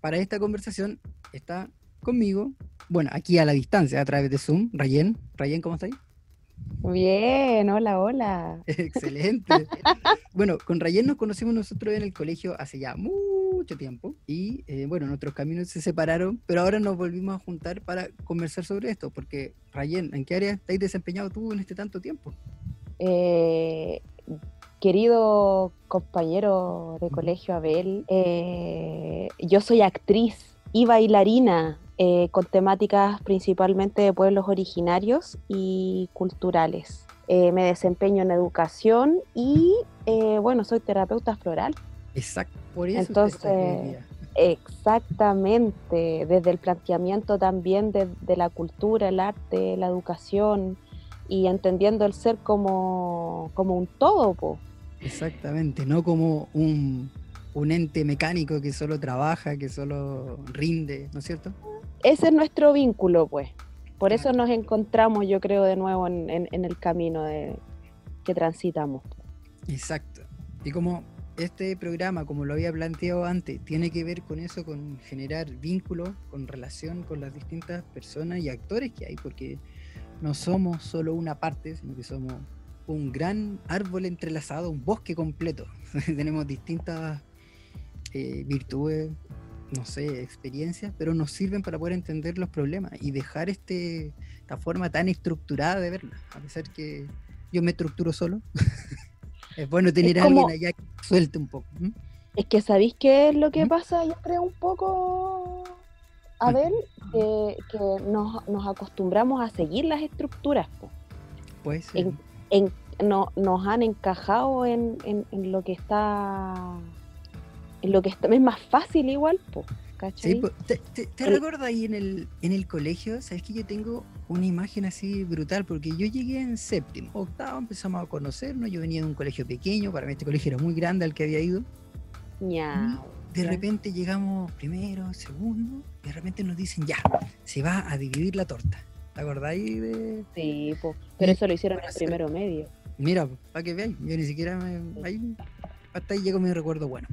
para esta conversación está conmigo, bueno, aquí a la distancia, a través de Zoom, Rayen. Rayen, ¿cómo estás? Bien, hola, hola. Excelente. bueno, con Rayen nos conocimos nosotros en el colegio hace ya mucho tiempo y eh, bueno, nuestros caminos se separaron, pero ahora nos volvimos a juntar para conversar sobre esto, porque Rayen, ¿en qué área estás desempeñado tú en este tanto tiempo? Eh, querido compañero de colegio Abel, eh, yo soy actriz y bailarina eh, con temáticas principalmente de pueblos originarios y culturales. Eh, me desempeño en educación y, bueno, soy terapeuta floral. Exacto, por eso. Entonces, exactamente, desde el planteamiento también de, de la cultura, el arte, la educación, y entendiendo el ser como, como un todo. Po. Exactamente, no como un, ente mecánico que solo trabaja, que solo rinde, ¿no es cierto? Ese es nuestro vínculo, pues. Por eso nos encontramos, yo creo, de nuevo en, el camino de, que transitamos. Exacto. Y como este programa, como lo había planteado antes, tiene que ver con eso, con generar vínculo, con relación con las distintas personas y actores que hay, porque no somos solo una parte, sino que somos un gran árbol entrelazado, un bosque completo. Tenemos distintas eh, virtudes, no sé, experiencias, pero nos sirven para poder entender los problemas y dejar este, esta forma tan estructurada de verla. A pesar que yo me estructuro solo, es bueno tener a alguien allá que suelte un poco. Es que sabéis qué es lo que pasa, yo creo, un poco, a ver, que, nos, acostumbramos a seguir las estructuras. Pues en, no, nos han encajado en, en, lo que está en lo que está, es más fácil igual, po, ¿cachai? ¿Te, te, recuerdo ahí en el, en el colegio? Sabes que yo tengo una imagen así brutal, porque yo llegué en séptimo, octavo, empezamos a conocernos, yo venía de un colegio pequeño, para mí este colegio era muy grande al que había ido. Ya. De repente llegamos primero, segundo, de repente nos dicen, ya, se va a dividir la torta. ¿Te acordáis de...? Sí, pero eso lo hicieron en el primero medio. Mira, para que veáis, yo ni siquiera ahí, hasta ahí llegó mi recuerdo bueno.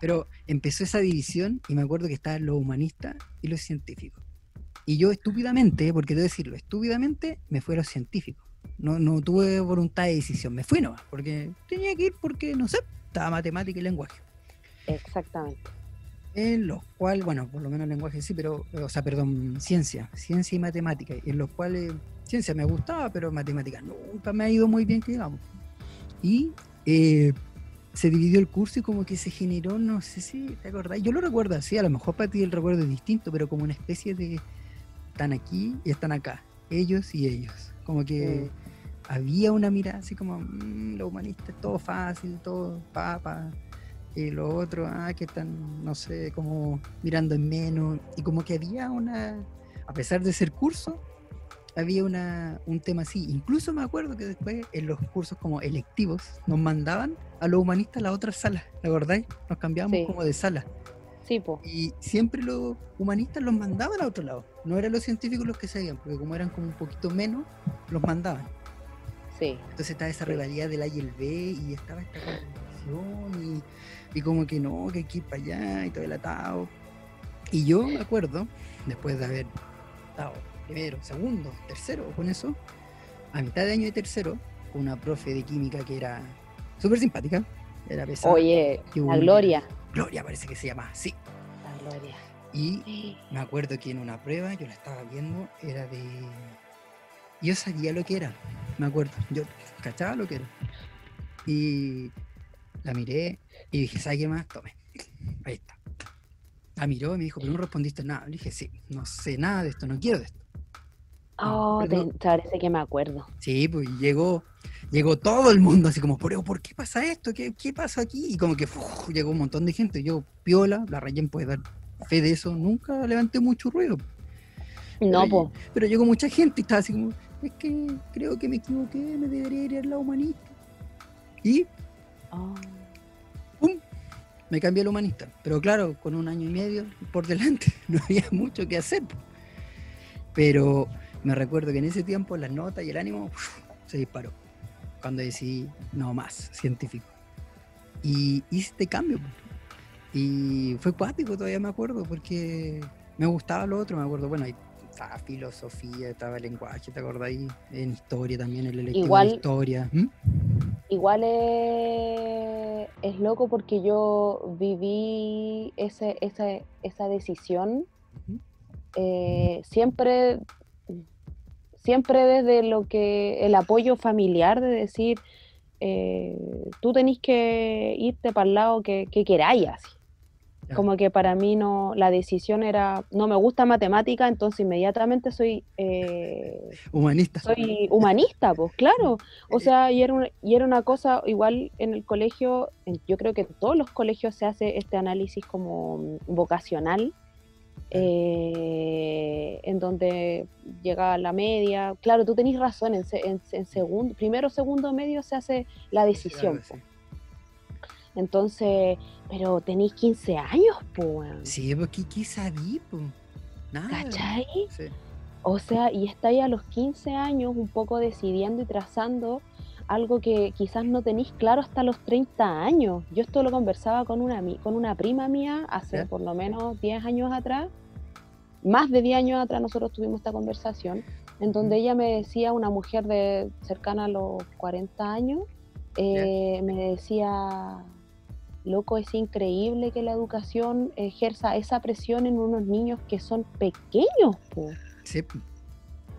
Pero empezó esa división y me acuerdo que estaban los humanistas y los científicos. Y yo estúpidamente, porque debo decirlo, estúpidamente me fui a los científicos. No, no tuve voluntad de decisión, me fui nomás, porque tenía que ir porque, no sé, estaba matemática y lenguaje. Exactamente en los cuales, bueno, por lo menos lenguaje sí, pero, o sea, perdón, ciencia, ciencia y matemática, en los cuales ciencia me gustaba, pero matemática nunca me ha ido muy bien, que digamos. Y eh, se dividió el curso y como que se generó, no sé si te acordás, yo lo recuerdo así, a lo mejor para ti el recuerdo es distinto, pero como una especie de están aquí y están acá, ellos y ellos, como que había una mirada así como, mmm, lo humanista es todo fácil, todo papa y lo otro, ah, que están, no sé, como mirando en menos, y como que había una, a pesar de ser curso, había una, un tema así. Incluso me acuerdo que después en los cursos como electivos nos mandaban a los humanistas a la otra sala, ¿te acordáis? Nos cambiábamos como de sala. Sí, po. Y siempre los humanistas los mandaban a otro lado. No eran los científicos los que sabían, porque como eran como un poquito menos, los mandaban. Sí. Entonces estaba esa rivalidad del A y el B y estaba esta competición y y como que no, que hay que ir para allá y todo el atado. Y yo me acuerdo, después de haber estado primero, segundo, tercero con eso, a mitad de año de tercero, una profe de química que era súper simpática, era pesada. Oye, la Gloria. Gloria parece que se llama, sí. La Gloria. Y me acuerdo que en una prueba, yo la estaba viendo, era de... Yo sabía lo que era, me acuerdo, yo cachaba lo que era. Y la miré y dije, ¿sabes qué más? Tome. Ahí está. La miró y me dijo, pero no respondiste nada. Le dije, sí, no sé nada de esto, no quiero de esto. Oh, te, parece que me acuerdo. Sí, pues llegó, llegó todo el mundo así como, pero ¿por qué pasa esto? ¿Qué, qué pasa aquí? Y como que llegó un montón de gente. Yo, piola, la Rayen puede dar fe de eso, nunca levanté mucho ruido. No, pues. Pero llegó mucha gente y estaba así como, es que creo que me equivoqué, me debería ir a la humanista. Y oh me cambié al humanista. Pero claro, con un año y medio por delante no había mucho que hacer. Pero me recuerdo que en ese tiempo la nota y el ánimo se disparó. Cuando decidí, no más, científico. Y hice este cambio. Y fue cuático, todavía me acuerdo, porque me gustaba lo otro, me acuerdo, bueno, ahí estaba filosofía, estaba lenguaje, ¿te ahí? En historia también, el electivo Igual- de historia. ¿Mm? Igual es, es loco porque yo viví ese, esa, esa decisión eh, siempre, siempre desde lo que el apoyo familiar de decir, eh, tú tenés que irte para el lado que, que queráis así. Ya. Como que para mí no, la decisión era, no me gusta matemática, entonces inmediatamente soy, eh, Humanista. soy humanista, pues claro. O sea, y era, una, y era una cosa, igual en el colegio, yo creo que en todos los colegios se hace este análisis como vocacional, eh, en donde llega la media. Claro, tú tenés razón, en, se- en, en segundo, primero, segundo, medio se hace la decisión. Entonces, pero tenéis 15 años, pues. Sí, porque ¿qué sabí? po? Nada. ¿Cachai? Sí. O sea, y está ahí a los 15 años un poco decidiendo y trazando algo que quizás no tenéis claro hasta los 30 años. Yo esto lo conversaba con una, con una prima mía hace por lo menos 10 años atrás. Más de 10 años atrás nosotros tuvimos esta conversación en donde Ujú. ella me decía, una mujer de cercana a los 40 años, eh, me decía, loco, es increíble que la educación ejerza esa presión en unos niños que son pequeños. po". Sí, po.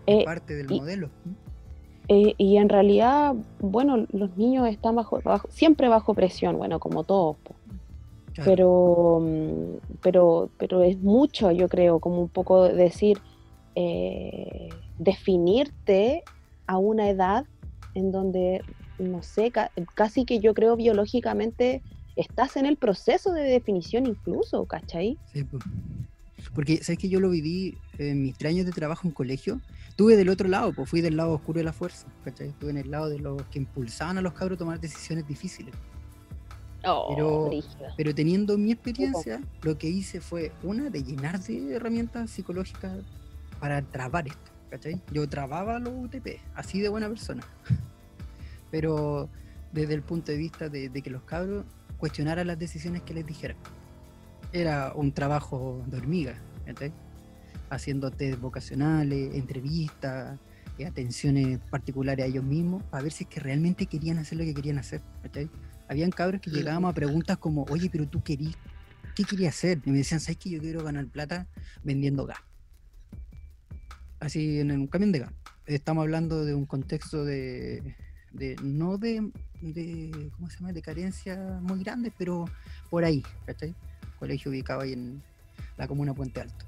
Eh, parte del y- modelo. ¿Mm? Eh, y en realidad, bueno, los niños están bajo, bajo- siempre bajo presión, bueno, como todos, po. Claro. pero, pero, pero es mucho, yo creo, como un poco decir, eh, definirte a una edad en donde, no sé, ca- casi que yo creo biológicamente estás en el proceso de definición incluso, ¿cachai? Sí, po. Porque, ¿sabes que Yo lo viví en mis tres años de trabajo en colegio. Estuve del otro lado, pues fui del lado oscuro de la fuerza, ¿cachai? Estuve en el lado de los que impulsaban a los cabros a tomar decisiones difíciles. Oh, Pero- brígido. Pero teniendo mi experiencia, lo que hice fue, una, de llenar de herramientas psicológicas para trabar esto, ¿cachai? Yo trababa los UTP, así de buena persona. Pero desde el punto de vista de, de que los cabros cuestionaran las decisiones que les dijeran. Era un trabajo de hormiga, ¿cachai? Haciendo test vocacionales, entrevistas, eh, atenciones particulares a ellos mismos, para ver si es que realmente querían hacer lo que querían hacer, ¿cachai? Habían cabros que llegábamos a preguntas como, oye, pero tú querías, ¿qué querías hacer? Y me decían, ¿sabes que yo quiero ganar plata vendiendo gas? Así en un camión de gas. Estamos hablando de un contexto de, de no de, de, ¿cómo se llama? De carencia muy grandes, pero por ahí, ¿cachai? Colegio ubicado ahí en la comuna Puente Alto.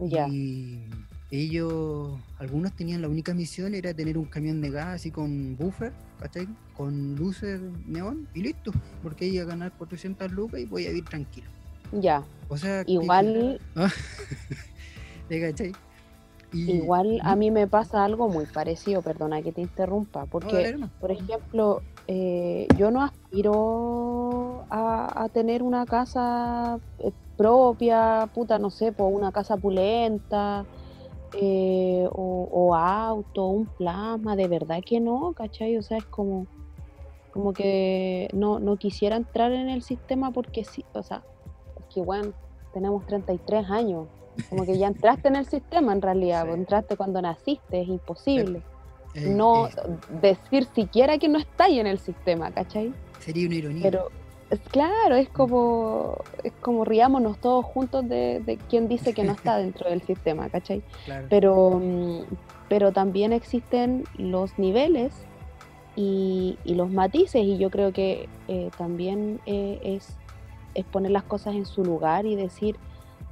Ya. Y ellos, algunos tenían la única misión era tener un camión de gas así con buffer, ¿cachai? Con luces neón y listo, porque iba a ganar 400 lucas y voy a vivir tranquilo. Ya, O sea, que- igual, ¿te cachai? Y- igual a mí me pasa algo muy parecido, perdona que te interrumpa, porque. Por ejemplo, eh, yo no aspiro a, a tener una casa eh, propia, puta, no sé, pues una casa pulenta, eh, o, o auto, un plasma, de verdad que no, ¿cachai? O sea, es como, como que no, no quisiera entrar en el sistema porque sí, o sea, es que bueno, tenemos 33 años, como que ya entraste en el sistema en realidad, Sí. entraste cuando naciste, es imposible Eh, no eh, decir siquiera que no estáis en el sistema, ¿cachai? sería una ironía. Pero claro, es como, es como riámonos todos juntos de, de quien dice que no está dentro del sistema, ¿cachai? claro. Pero, mm, pero también existen los niveles y, y los matices, y yo creo que eh, también eh, es, es poner las cosas en su lugar y decir,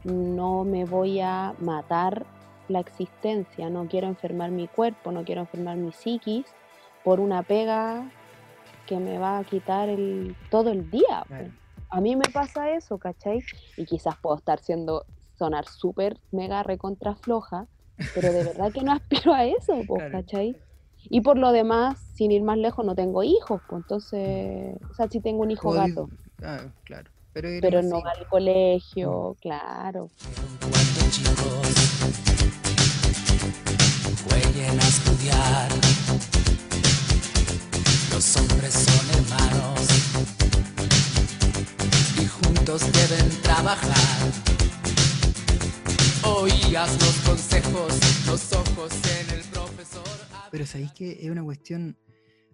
no me voy a matar la existencia, no quiero enfermar mi cuerpo, no quiero enfermar mi psiquis por una pega que me va a quitar el, todo el día. Claro. A mí me pasa eso, ¿cachai? Y quizás puedo estar siendo, sonar súper mega recontra floja, pero de verdad que no aspiro a eso, po, Claro. ¿cachai? Y por lo demás, sin ir más lejos, no tengo hijos, pues entonces, o sea, sí tengo un hijo Podí- gato, Ah, claro. Pero, no va al colegio, claro. Cuando chicos jueguen a estudiar, los hombres son hermanos y juntos trabajar. Oías los consejos, los ojos en el profesor. Pero sabéis que es una cuestión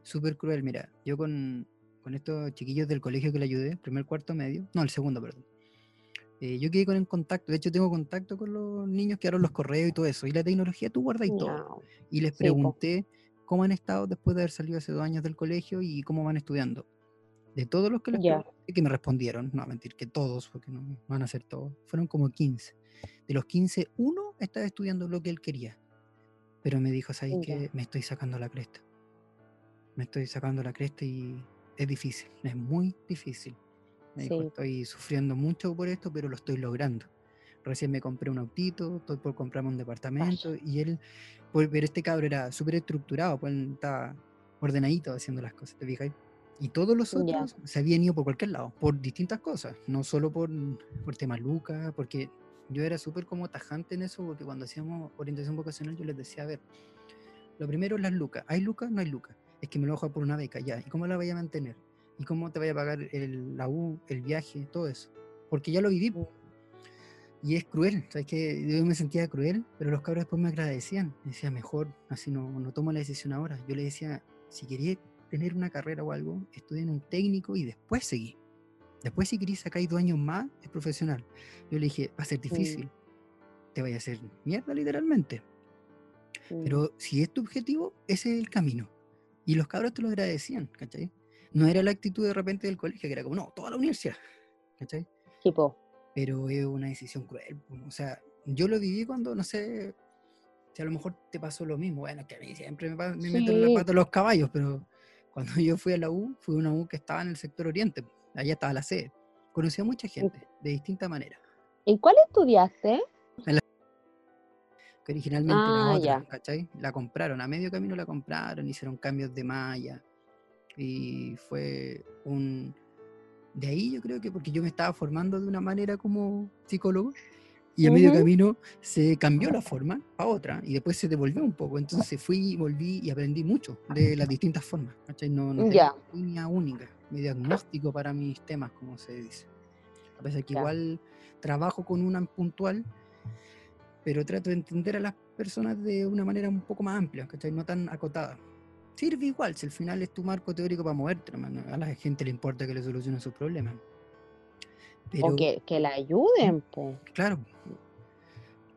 súper cruel. Mira, yo con, con estos chiquillos del colegio que le ayudé, primer cuarto medio, no, el segundo, perdón. eh, yo quedé con el contacto, de hecho tengo contacto con los niños que ahora los correos y todo eso. Y la tecnología tú guardas y todo. Y les pregunté cómo han estado después de haber salido hace dos años del colegio y cómo van estudiando. De todos los que les pregunté, que me respondieron, no mentir, que todos, porque no, no van a ser todos, fueron como 15. De los 15, uno estaba estudiando lo que él quería. Pero me dijo, ¿sabes Ya. qué? Me estoy sacando la cresta. Me estoy sacando la cresta y es difícil, es muy difícil. Me dijo, Sí. estoy sufriendo mucho por esto, pero lo estoy logrando. Recién me compré un autito, estoy por comprarme un departamento y él, pero este cabro era súper estructurado, pues estaba ordenadito haciendo las cosas, ¿te fijas? Y todos los otros se habían ido por cualquier lado, por distintas cosas, no solo por, por temas lucas, porque yo era súper como tajante en eso, porque cuando hacíamos orientación vocacional yo les decía, a ver, lo primero es las lucas, ¿hay lucas? No hay lucas, es que me lo bajo por una beca, ya, ¿y cómo la vaya a mantener? ¿Y cómo te vaya a pagar el, la U, el viaje, todo eso? Porque ya lo viví. Y es cruel, ¿sabes que Yo me sentía cruel, pero los cabros después me agradecían. Me decían, mejor, así no, no tomo la decisión ahora. Yo le decía, si quería tener una carrera o algo, estudien un técnico y después seguí. Después si queréis sacar dos años más, es profesional. Yo le dije, va a ser difícil. Te vaya a hacer mierda literalmente. Pero si es tu objetivo, ese es el camino. Y los cabros te lo agradecían, ¿cachai? No era la actitud de repente del colegio, que era como, no, toda la universidad, ¿cachai? Tipo, Pero es una decisión cruel. po, O sea, yo lo viví cuando, no sé, si a lo mejor te pasó lo mismo. Bueno, que a mí siempre me, me meten la Sí. pata los caballos, pero cuando yo fui a la U, fui a una U que estaba en el sector oriente. Allá estaba la sede. Conocí a mucha gente, de distintas maneras. ¿en cuál estudiaste? que originalmente Ah, otra, ya. ¿cachai? La compraron, a medio camino la compraron, hicieron cambios de malla y fue un... De ahí yo creo que porque yo me estaba formando de una manera como psicólogo y a medio camino se cambió la forma a otra y después se devolvió un poco, entonces fui, volví y aprendí mucho de las distintas formas, ¿cachai? No, no tengo Ya. una línea única, mi diagnóstico para mis temas, como se dice. A pesar que igual trabajo con una puntual, pero trato de entender a las personas de una manera un poco más amplia, ¿cachai? No tan acotada. Sirve igual, si al final es tu marco teórico para moverte, hermano. A la gente le importa que le solucionen sus problemas. Pero, o que, que la ayuden, po. claro.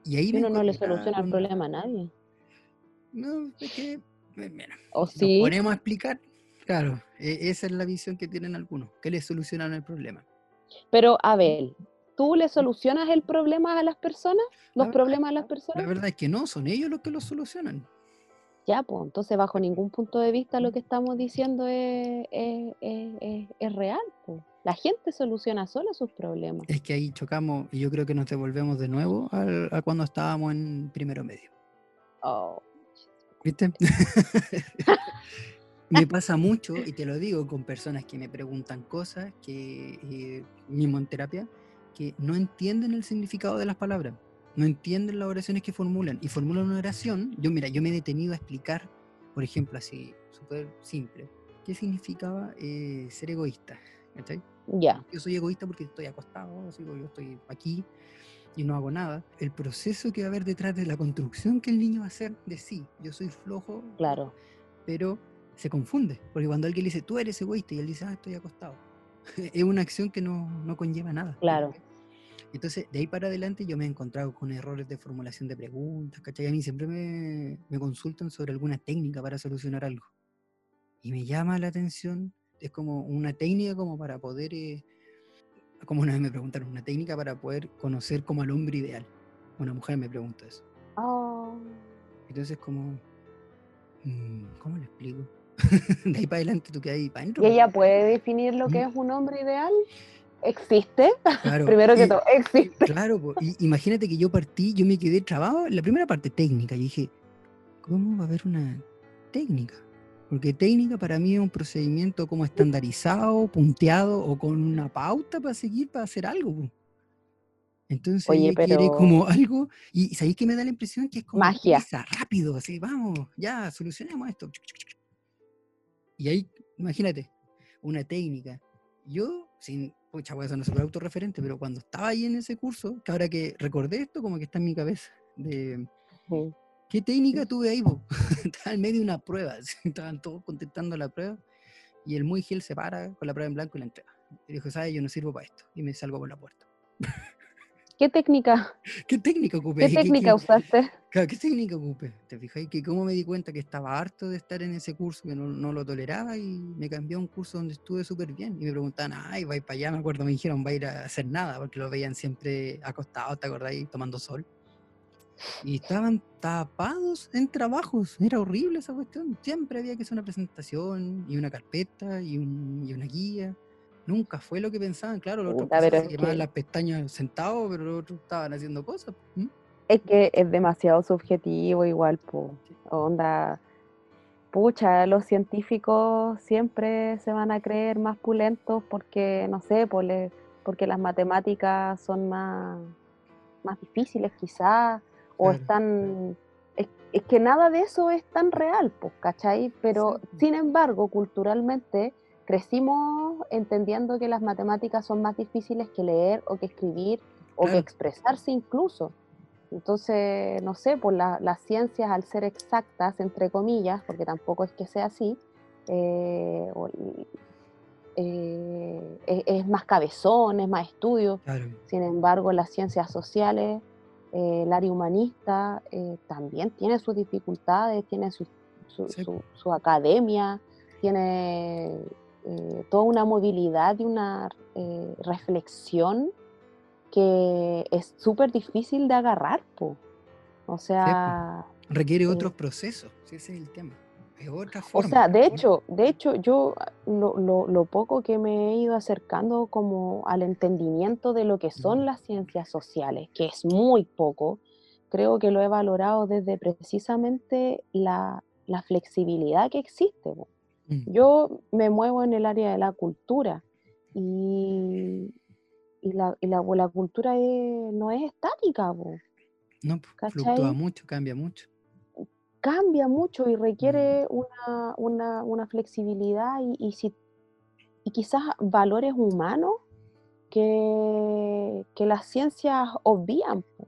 Y ahí uno no le soluciona el problema a nadie. No, es que, eh, mira, ¿O nos sí? ponemos a explicar, claro, e- esa es la visión que tienen algunos, que les solucionan el problema. Pero, Abel, ¿tú le solucionas el problema a las personas? ¿Los La- problemas a las La personas? verdad es que no, son ellos los que lo solucionan. Ya, pues, entonces bajo ningún punto de vista lo que estamos diciendo es, es- es- es- real. po. La gente soluciona sola sus problemas. Es que ahí chocamos y yo creo que nos devolvemos de nuevo al- a cuando estábamos en primero medio. Oh, ¿Viste? me pasa mucho, y te lo digo, con personas que me preguntan cosas, que eh, mismo en terapia, que no entienden el significado de las palabras, no entienden las oraciones que formulan, y formulan una oración. Yo, mira, yo me he detenido a explicar, por ejemplo, así, súper simple, qué significaba eh, ser egoísta. ¿cachai? ya, yo soy egoísta porque estoy acostado, así, o yo estoy aquí y no hago nada. El proceso que va a haber detrás de la construcción que el niño va a hacer de sí, yo soy flojo, claro. pero se confunde, porque cuando alguien le dice, tú eres egoísta, y él dice, ah, estoy acostado, es una acción que no, no conlleva nada. Claro. Entonces, de ahí para adelante yo me he encontrado con errores de formulación de preguntas, ¿cachai? A mí siempre me, me consultan sobre alguna técnica para solucionar algo. Y me llama la atención, es como una técnica como para poder, eh, como una vez me preguntaron, una técnica para poder conocer como al hombre ideal. Una mujer me pregunta eso. Oh, Entonces como, mm, ¿cómo le explico? de ahí para adelante tú quedas ahí para adentro. ¿Y ella puede definir lo que Mm. es un hombre ideal? ¿Existe? Claro, Primero que todo, existe. Claro, po, y imagínate que yo partí, yo me quedé trabado en la primera parte técnica. Y dije, ¿cómo va a haber una técnica? Porque técnica para mí es un procedimiento como estandarizado, punteado o con una pauta para seguir, para hacer algo. po. Entonces Oye, ella quiere pero- como algo, y ¿sabéis que me da la impresión que es como Magia. rápido, así, vamos, ya, solucionemos esto. Y ahí, imagínate, una técnica. yo, sin, pucha, voy a ser súper autorreferente, pero cuando estaba ahí en ese curso, que ahora que recordé esto, como que está en mi cabeza, de Sí. qué técnica tuve ahí, estaba en medio de una prueba, estaban todos contestando la prueba, y el muy gil se para con la prueba en blanco y la entrega. Y dijo, ¿sabes? Yo no sirvo para esto, y me salgo por la puerta. ¿Qué técnica, ¿Qué técnica ocupé? qué técnica usaste? Claro, ¿qué técnica ocupé? ¿Te fijáis que cómo me di cuenta que estaba harto de estar en ese curso, que no, no lo toleraba y me cambié a un curso donde estuve súper bien? Y me preguntaban, ay, va a ir para allá, me acuerdo, me dijeron, va a ir a hacer nada, porque lo veían siempre acostados, ¿te acordáis? Tomando sol. Y estaban tapados en trabajos, era horrible esa cuestión. Siempre había que hacer una presentación y una carpeta y, un- y una guía. Nunca fue lo que pensaban, claro, los otros Puta, se quemaban que- las pestañas sentados, pero los otros estaban haciendo cosas. ¿m? Es que es demasiado subjetivo igual, po. Onda, pucha, los científicos siempre se van a creer más pulentos porque, no sé, por le- porque las matemáticas son más, más difíciles quizás, o Claro. están... Es, es que nada de eso es tan real, pues, ¿cachai? Pero, Sí, sin embargo, culturalmente crecimos entendiendo que las matemáticas son más difíciles que leer o que escribir o que expresarse incluso. Entonces, no sé, por la- las ciencias al ser exactas, entre comillas, porque tampoco es que sea así, eh, o- eh, es, es más cabezón, es más estudio. Claro. Sin embargo, las ciencias sociales, eh, el área humanista, también tiene sus dificultades, tiene su, su- Sí. su- su academia, tiene eh, toda una movilidad y una eh, reflexión que es súper difícil de agarrar, po. O sea, Requiere Sí. otros procesos, ese es el tema. Es otra o forma. sea, de hecho, de hecho, yo lo, lo- lo poco que me he ido acercando como al entendimiento de lo que son las ciencias sociales, que es muy poco, creo que lo he valorado desde precisamente la, la flexibilidad que existe. po. Mm, Yo me muevo en el área de la cultura y, y la, y la- la cultura es- no es estática, po. No, pues, fluctúa ¿cachai? mucho, cambia mucho. cambia mucho y requiere Mm. una, una- una flexibilidad y, y, si- y quizás valores humanos que, que las ciencias obvían. po.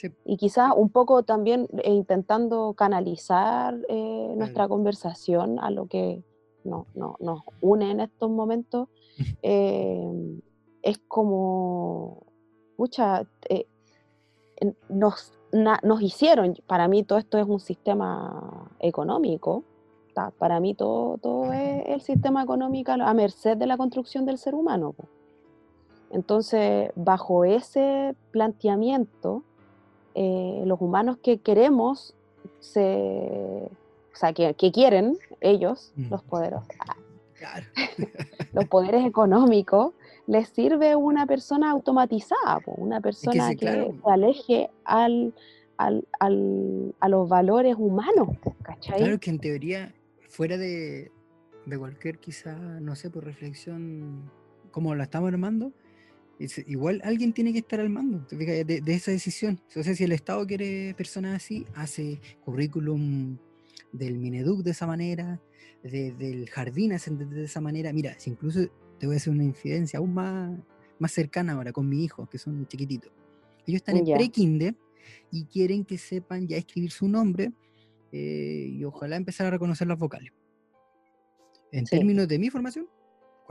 Sí, Y quizás un poco también eh, intentando canalizar eh, nuestra conversación a lo que no, no- nos une en estos momentos, eh, es como, pucha, eh, nos, na- nos hicieron, para mí todo esto es un sistema económico, ta, para mí todo, todo es el sistema económico a merced de la construcción del ser humano. Entonces, bajo ese planteamiento, eh, los humanos que queremos, se, o sea, que, que quieren ellos, Mm. los poderos, claro. los poderes económicos, les sirve una persona automatizada, una persona sí, que claro. se aleje al, al- al- a los valores humanos. Claro que en teoría, fuera de, de cualquier quizá, no sé, por reflexión, como la estamos armando, igual alguien tiene que estar al mando de, de esa decisión. O sea, si el Estado quiere personas así, hace currículum del Mineduc de esa manera, de- del jardín hacen de, esa manera. Mira, si incluso te voy a hacer una infidencia aún más, más cercana ahora con mi hijo, que son chiquititos. Ellos están en pre-kinder y quieren que sepan ya escribir su nombre eh, y ojalá empezar a reconocer las vocales. En Sí. términos de mi formación,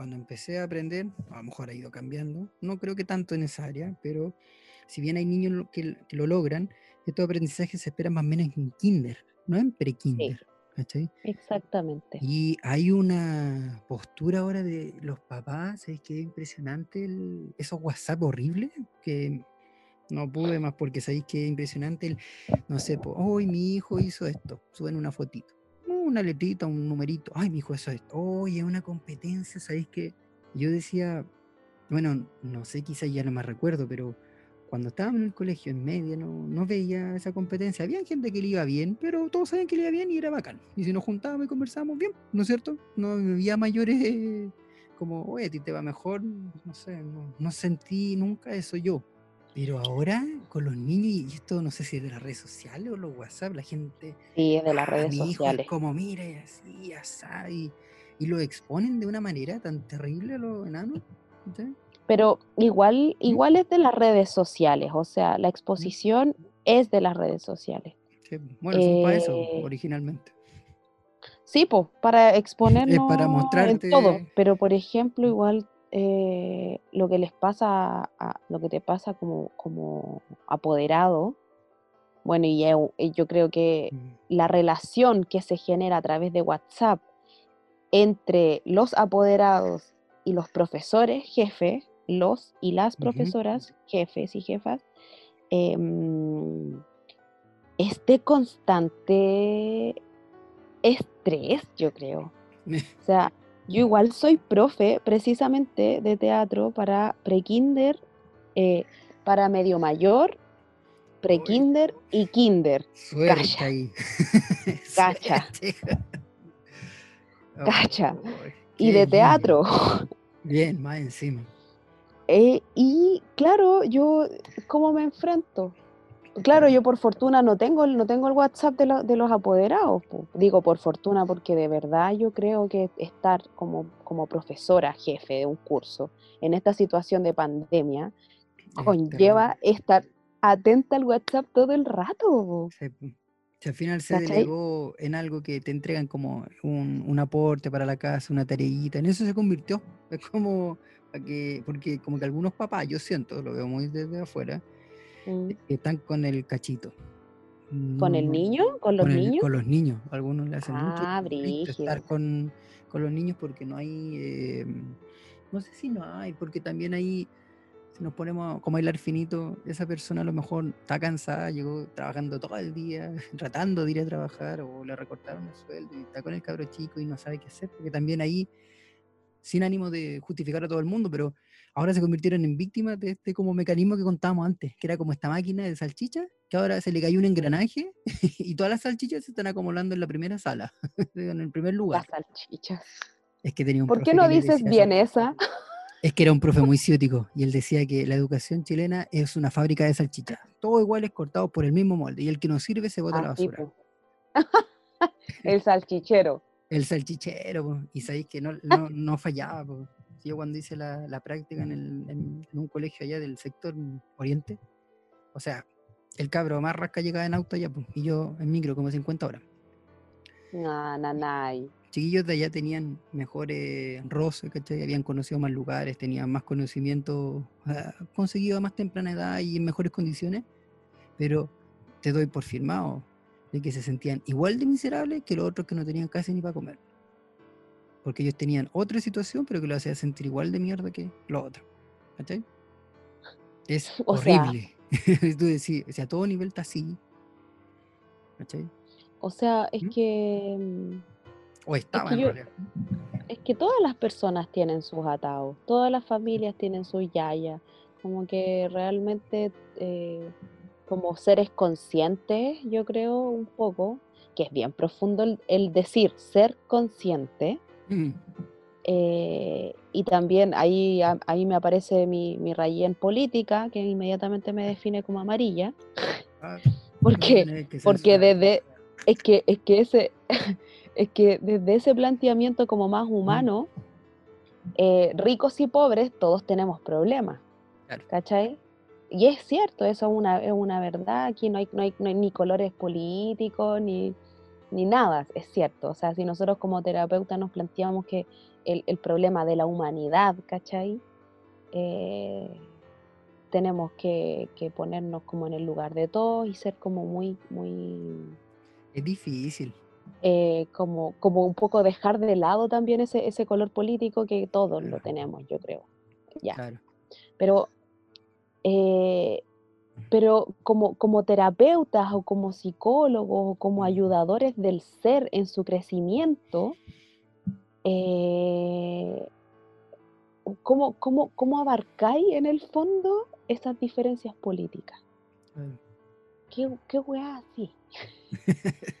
cuando empecé a aprender, a lo mejor ha ido cambiando, no creo que tanto en esa área, pero si bien hay niños que, que lo logran, estos aprendizajes se esperan más o menos en kinder, no en pre-kinder. ¿cachai? Exactamente. Y hay una postura ahora de los papás, es que es impresionante el- esos WhatsApp horribles que no pude más porque sabéis que es impresionante el, no sé, hoy mi hijo hizo esto, suben una fotito, una letrita, un numerito, ay, mi hijo hizo esto, oye, una competencia, sabéis que yo decía, bueno, no sé, quizás ya no me recuerdo, pero cuando estábamos en el colegio en media no, no veía esa competencia. Había gente que le iba bien, pero todos sabían que le iba bien y era bacán. Y si nos juntábamos y conversábamos bien, ¿no es cierto? No había mayores como, oye, a ti te va mejor, no sé, no, no sentí nunca eso yo. Pero ahora con los niños, y esto no sé si es de las redes sociales o los WhatsApp, la gente Sí, es de las "Ah, redes mi hijo es como, mira, y así, así, y, y lo exponen de una manera tan terrible a los enanos. ¿cachai? Pero igual, igual es de las redes sociales, o sea, la exposición es de las redes sociales. Sí, Bueno, son para eso Eh, originalmente. Sí, pues, para exponernos para en mostrarte- todo. Pero, por ejemplo, igual eh, lo que les pasa, a- lo que te pasa como, como apoderado, bueno, y yo creo que la relación que se genera a través de WhatsApp entre los apoderados y los profesores jefes, los y las profesoras jefes y jefas, em, es de constante estrés, yo creo. O sea, yo igual soy profe precisamente de teatro para pre-kinder, eh, para medio mayor, pre-kinder y kinder. Suerte Cacha. ahí. Cacha. Cacha. Y de teatro. Bien, más encima. Eh, y claro, yo, ¿cómo me enfrento? Claro, yo por fortuna no tengo, el- no tengo el WhatsApp de, lo- de los apoderados. po. Digo por fortuna porque de verdad yo creo que estar como, como profesora jefe de un curso en esta situación de pandemia Es conlleva estar atenta al WhatsApp todo el rato. Si al final se ¿Cachai? delegó en algo que te entregan como un, un aporte para la casa, una tareita, en eso se convirtió. Es como, que, porque como que algunos papás, yo siento, lo veo muy desde afuera, Mm. están con el cachito. ¿Con el niño? ¿Con los con el- niños? con los niños. Algunos le hacen mucho Ah, conflicto estar con, con los niños porque no hay, eh, no sé si no hay, porque también ahí, si nos ponemos como bailar finito, esa persona a lo mejor está cansada, llegó trabajando todo el día, tratando de ir a trabajar o le recortaron el sueldo y está con el cabro chico y no sabe qué hacer, porque también ahí, sin ánimo de justificar a todo el mundo, pero ahora se convirtieron en víctimas de este como mecanismo que contábamos antes, que era como esta máquina de salchicha, que ahora se le cayó un engranaje y todas las salchichas se están acumulando en la primera sala, en el primer lugar. Las salchichas. Es que tenía un ¿Por qué no dices bien esa? Es que era un profe muy ciútico y él decía que la educación chilena es una fábrica de salchichas, todos iguales cortados por el mismo molde y el que no sirve se bota a la Así, basura. po. El salchichero. El salchichero, po, y sabéis que no, no, no fallaba. po. Yo cuando hice la, la práctica en, el- en- en un colegio allá del sector oriente, o sea, el cabro más rasca llegaba en auto allá, po, y yo en micro como 50 horas. Na, na, nay. chiquillos de allá tenían mejores roces, ¿cachai? Habían conocido más lugares, tenían más conocimiento ah, conseguido a más temprana edad y en mejores condiciones, pero te doy por firmado de que se sentían igual de miserables que los otros que no tenían casi ni para comer. Porque ellos tenían otra situación, pero que lo hacía sentir igual de mierda que los otros. ¿Cachai? Es O sea- horrible. Tú decís, o sea, a todo nivel está así. ¿Cachai? O sea, es ¿Mm? que O estaba que en yo- realidad. es que todas las personas tienen sus atados, todas las familias tienen sus yayas, como que realmente eh, como seres conscientes, yo creo un poco, que es bien profundo el, el decir ser consciente, Mm. eh, y también ahí, a- ahí me aparece mi, mi rayé en política, que inmediatamente me define como amarilla, Ah, porque porque desde es que es que ese es que desde ese planteamiento como más humano eh, ricos y pobres todos tenemos problemas Claro. ¿cachai? y es cierto eso es una es una verdad aquí no hay no hay, no hay ni colores políticos ni ni nada es cierto o sea si nosotros como terapeutas nos planteamos que el, el problema de la humanidad ¿cachai? Eh, tenemos que, que ponernos como en el lugar de todos y ser como muy, muy, Es difícil. eh, como, como un poco dejar de lado también ese, ese color político que todos lo tenemos, yo creo. Ya. Claro. Pero, eh, pero como, como terapeutas o como psicólogos o como ayudadores del ser en su crecimiento, eh, ¿cómo, cómo, cómo abarcáis en el fondo esas diferencias políticas? ¿Qué, qué weá así?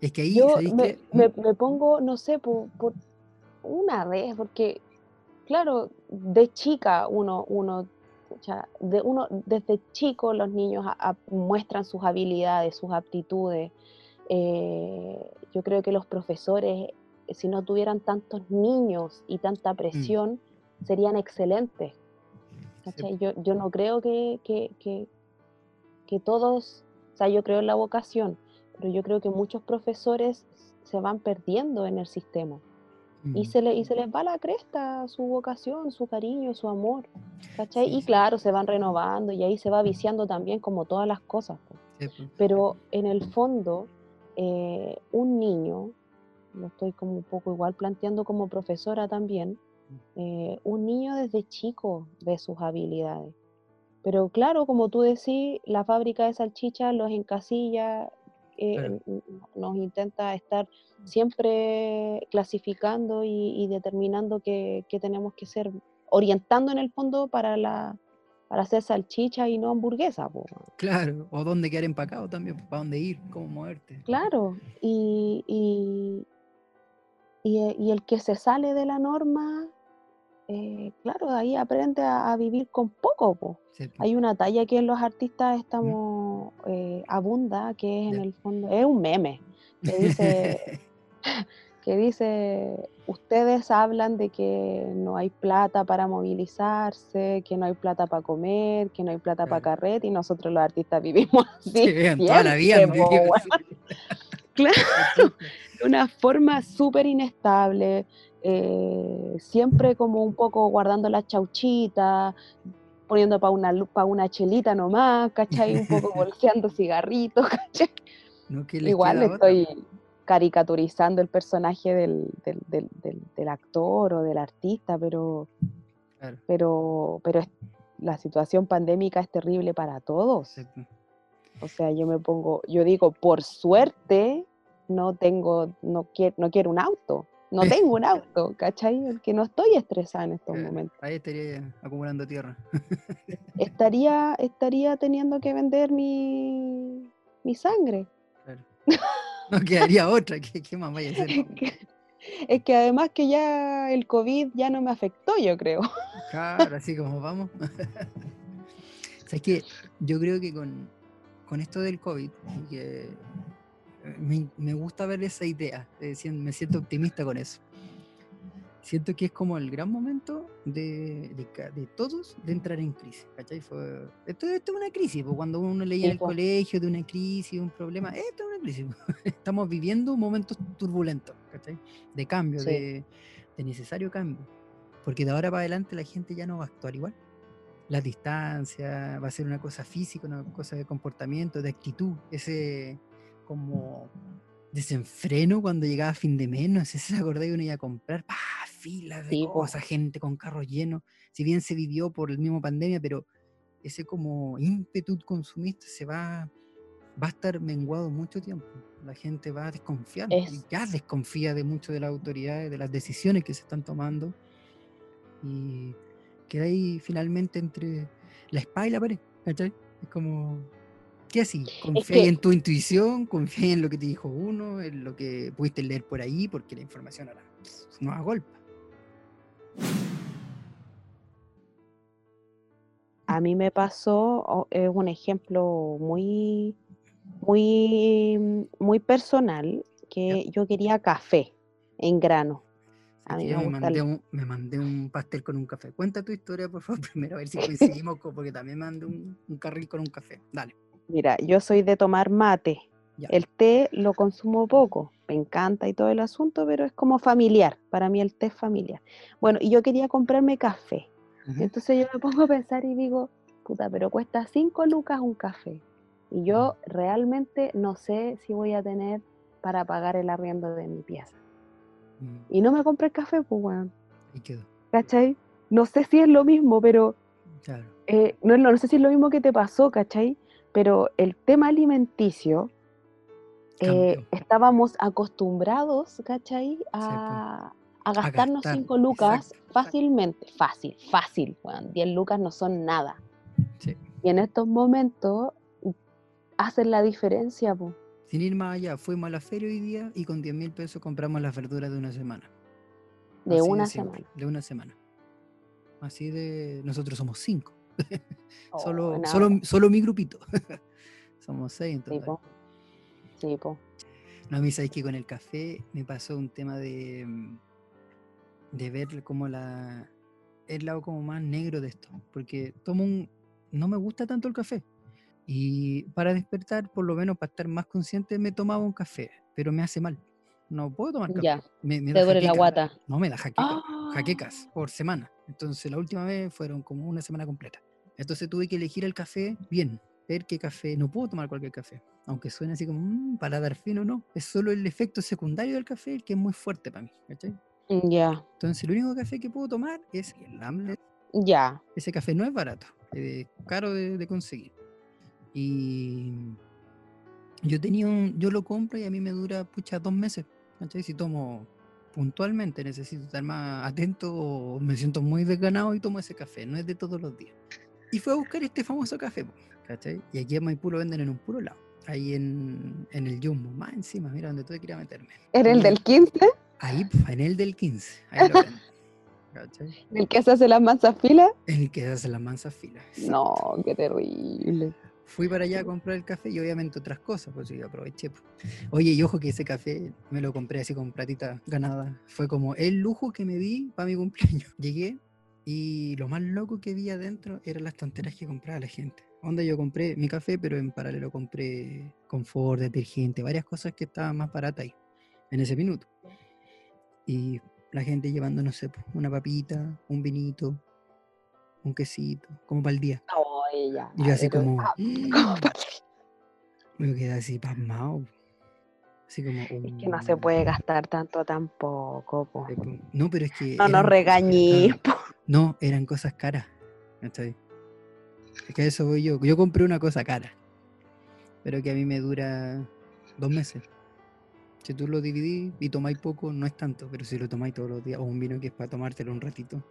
Es que ahí, Yo ¿sabéis me, me- ¿Mm? me pongo, no sé, por, por una vez, porque, claro, de chica uno, uno, pucha, de uno desde chico los niños a- a- muestran sus habilidades, sus aptitudes. Eh, yo creo que los profesores si no tuvieran tantos niños y tanta presión, serían excelentes. Yo, yo no creo que, que, que, que todos, o sea, yo creo en la vocación, pero yo creo que muchos profesores se van perdiendo en el sistema. Y Mm, se, le, y se les va la cresta su vocación, su cariño, su amor. ¿cachai? Sí, Y sí. claro, se van renovando y ahí se va viciando también como todas las cosas. sí, pues. Pero en el fondo, eh, un niño, lo estoy como un poco igual planteando como profesora también, eh, un niño desde chico ve sus habilidades. Pero claro, como tú decís, la fábrica de salchichas los encasilla, eh, Claro. nos intenta estar siempre clasificando y, y determinando qué, tenemos que ser, orientando en el fondo para, la, para hacer salchicha y no hamburguesa. po. Claro, o dónde quedar empacado también, para dónde ir, cómo moverte. Claro, y, y, y, eh, y el que se sale de la norma, eh, claro, ahí aprende a, a vivir con poco. po. Sí. Hay una talla que los artistas estamos eh, abunda, que es en el fondo, es un meme, que dice, que dice, ustedes hablan de que no hay plata para movilizarse, que no hay plata para comer, que no hay plata para carrete, y nosotros los artistas vivimos así. Sí, en toda la vida. Claro, de una forma súper inestable, eh, siempre como un poco guardando la chauchita, poniendo para una, pa' una chelita nomás, ¿cachai? Un poco bolseando cigarritos, ¿cachai? No Igual otra, estoy caricaturizando el personaje del, del- del- actor o del artista, pero, Claro, pero, pero la situación pandémica es terrible para todos. O sea, yo me pongo, yo digo, por suerte no tengo, no quiero, no quiero un auto, no tengo un auto, ¿cachai? Porque no estoy estresada en estos Claro, momentos. Ahí estaría acumulando tierra. Estaría, estaría teniendo que vender mi, mi sangre. Claro. No quedaría otra. ¿Qué, qué más vaya a hacer? Es que, es que además que ya el COVID ya no me afectó, yo creo. Claro, así como vamos. ¿Sabes qué? Yo creo que con, con esto del COVID, y que eh, me, me gusta ver esa idea, eh, me siento optimista con eso. Siento que es como el gran momento de, de de todos de entrar en crisis. ¿cachai? Fue, esto, esto es una crisis, pues, cuando uno leía en el colegio de una crisis, un problema, esto es una crisis. Estamos viviendo momentos turbulentos, ¿cachai? De cambio, Sí. de, de necesario cambio. Porque de ahora para adelante la gente ya no va a actuar igual. La distancia va a ser una cosa física, una cosa de comportamiento, de actitud. Ese como desenfreno cuando llegaba fin de mes, no sé si se acordáis, uno iba a comprar, ¡pah! filas de Sí, cosas, gente con carros llenos. Si bien se vivió por el mismo pandemia, pero ese como ímpetu consumista se va, va a estar menguado mucho tiempo. La gente va a desconfiar, Es- ya desconfía de mucho de las autoridades, de las decisiones que se están tomando. Y queda ahí finalmente entre la espada y la pared. ¿cachai? Es como, ¿qué así? Confía que- en tu intuición, confía en lo que te dijo uno, en lo que pudiste leer por ahí, porque la información ahora no a golpe. A mí me pasó, es un ejemplo muy, muy, muy personal, que yo quería café en grano. A mí me mandé, un, me mandé un pastel con un café. Cuenta tu historia, por favor, primero, a ver si coincidimos, co- porque también mandé un, un carril con un café. Dale. Mira, yo soy de tomar mate. Ya. El té lo consumo poco, me encanta y todo el asunto, pero es como familiar. Para mí el té es familiar. Bueno, y yo quería comprarme café. Entonces yo me pongo a pensar y digo, puta, pero cuesta 5 lucas un café. Y yo realmente no sé si voy a tener para pagar el arriendo de mi pieza. Mm, Y no me compré el café, pues, weón. Ahí quedó. ¿Cachai? No sé si es lo mismo, pero Claro. eh, no, no, no sé si es lo mismo que te pasó, ¿cachai? Pero el tema alimenticio, eh, estábamos acostumbrados, ¿cachai? A, a gastarnos gastar, 5 lucas exacto, exacto. fácilmente, fácil, fácil, weón. 10 lucas no son nada. Sí. Y en estos momentos hacen la diferencia, po. Sin ir más allá, fuimos a la feria hoy día y con 10 mil pesos compramos las verduras de una semana. de Así una semana. De una semana. Así de. Nosotros somos cinco. Oh, solo, no, solo, solo mi grupito. somos seis en total. po. Sí, po. No, a mí sabes que con el café me pasó un tema de, mm, de ver como la, el lado como más negro de esto, porque tomo un, no me gusta tanto el café. Y para despertar, por lo menos para estar más consciente, me tomaba un café, pero me hace mal. No puedo tomar café. Ya, Me, me te da duele la guata. No, me da jaqueca, Ah. jaquecas por semana. Entonces la última vez fueron como una semana completa. Entonces tuve que elegir el café bien, ver qué café. No puedo tomar cualquier café, aunque suene así como "Mm, para dar fino, no. Es solo el efecto secundario del café el que es muy fuerte para mí. ¿cachai? Ya, Entonces el único café que puedo tomar es el Amlet. ya. Ese café no es barato, es caro de, de conseguir. Y yo tenía un, yo lo compro y a mí me dura pucha dos meses. ¿cachai? Si tomo puntualmente, necesito estar más atento o me siento muy desganado y tomo ese café, no es de todos los días. Y fue a buscar este famoso café, ¿cachai? Y aquí en Maipú lo venden en un puro lado, ahí en, en el Jumbo, más encima, mira donde tuve que ir a meterme. ¿En el del 15? Ahí, en el del 15, ahí lo venden. ¿cachai? ¿El que se hace las mansas filas? En el que hace las mansas filas. No, qué terrible. Fui para allá a comprar el café y obviamente otras cosas, pues sí, aproveché. po. Oye, y ojo que ese café me lo compré así con platita ganada. Fue como el lujo que me di para mi cumpleaños. Llegué y lo más loco que vi adentro eran las tonteras que compraba la gente. Onda, yo compré mi café, pero en paralelo compré confort, detergente, varias cosas que estaban más baratas ahí, en ese minuto. Y la gente llevando, no sé, po, una papita, un vinito, un quesito, como para el día. No, ella. Y yo así como... ah, "Mm". como Me quedé así pasmado. Así como. Es que no se "Oh". puede gastar tanto tampoco, po. Po- No, pero es que. No nos regañís, claro, No, eran cosas caras. ¿cachai? Es que eso voy yo. Yo compré una cosa cara. Pero que a mí me dura dos meses. Si tú lo dividís y tomáis poco, no es tanto. Pero si lo tomáis todos los días, o un vino que es para tomártelo un ratito.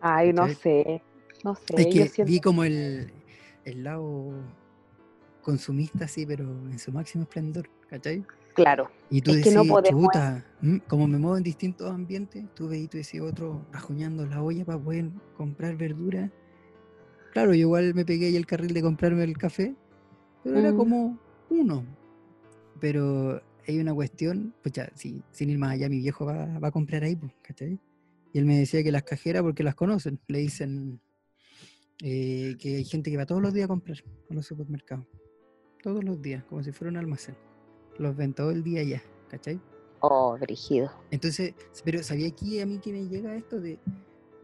Ay, no sé. No sé. Es yo que siento- vi como el, el lado consumista, sí, pero en su máximo esplendor, ¿cachai? Claro. Y tú decís, no podemos- chuta, ¿m? como me muevo en distintos ambientes, tú veis, tú decís otro rajuñando la olla para poder comprar verdura. Claro, yo igual me pegué ahí el carril de comprarme el café, pero era Mm. como uno. Pero hay una cuestión, pues ya, sí, sin ir más allá, mi viejo va, va a comprar ahí, pues, ¿cachai? Y él me decía que las cajeras, porque las conocen, le dicen eh, que hay gente que va todos los días a comprar a los supermercados. Todos los días, como si fuera un almacén. Los ven todo el día ya, ¿cachai? Oh, brígido. Entonces, pero sabía aquí a mí que me llega esto de,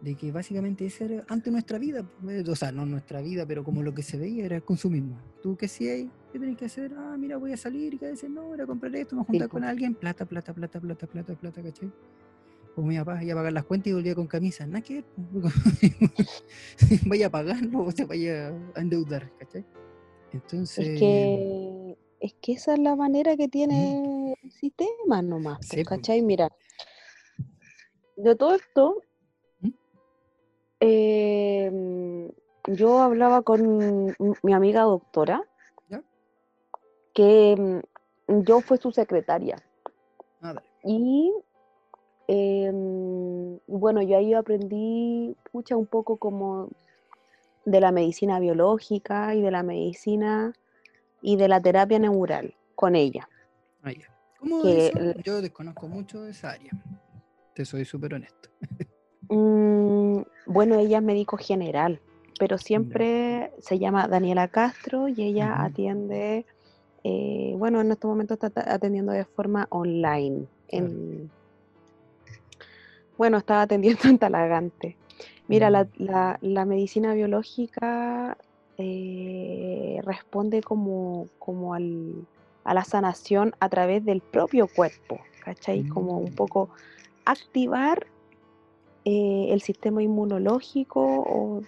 de que básicamente esa era antes nuestra vida, pues, o sea, no nuestra vida, pero como lo que se veía era el consumismo. Tú qué hacías, qué tenés que hacer, ah, mira, voy a salir, y cada vez no, voy a comprar esto, me juntar po. con alguien, plata, plata, plata, plata, plata, plata, ¿cachai? Como mi papá, iba a pagar las cuentas y volvía con camisa, nada que vaya a pagarlo o te vaya a endeudar, ¿cachai? Entonces, Es que, es que esa es la manera que tiene el sistema nomás, Sí. ¿cachai? Mira, de todo esto, ¿Mm? em, yo hablaba con mi amiga doctora, ¿Ya? que mm, yo fui su secretaria. ah. Y em, bueno, yo ahí aprendí pucha, un poco como de la medicina biológica y de la medicina y de la terapia neural con ella. Ah. ¿Cómo que eso? Yo desconozco mucho de esa área. Te soy súper honesto. Mm, bueno, ella es médico general, pero siempre se llama Daniela Castro y ella atiende, eh, bueno, en estos momentos está atendiendo de forma online. Claro. bueno, estaba atendiendo en Talagante. Mira, la, Mm. la- la medicina biológica eh, responde como, como al- a la sanación a través del propio cuerpo, ¿cachai? Como un Mm. poco activar eh, el sistema inmunológico o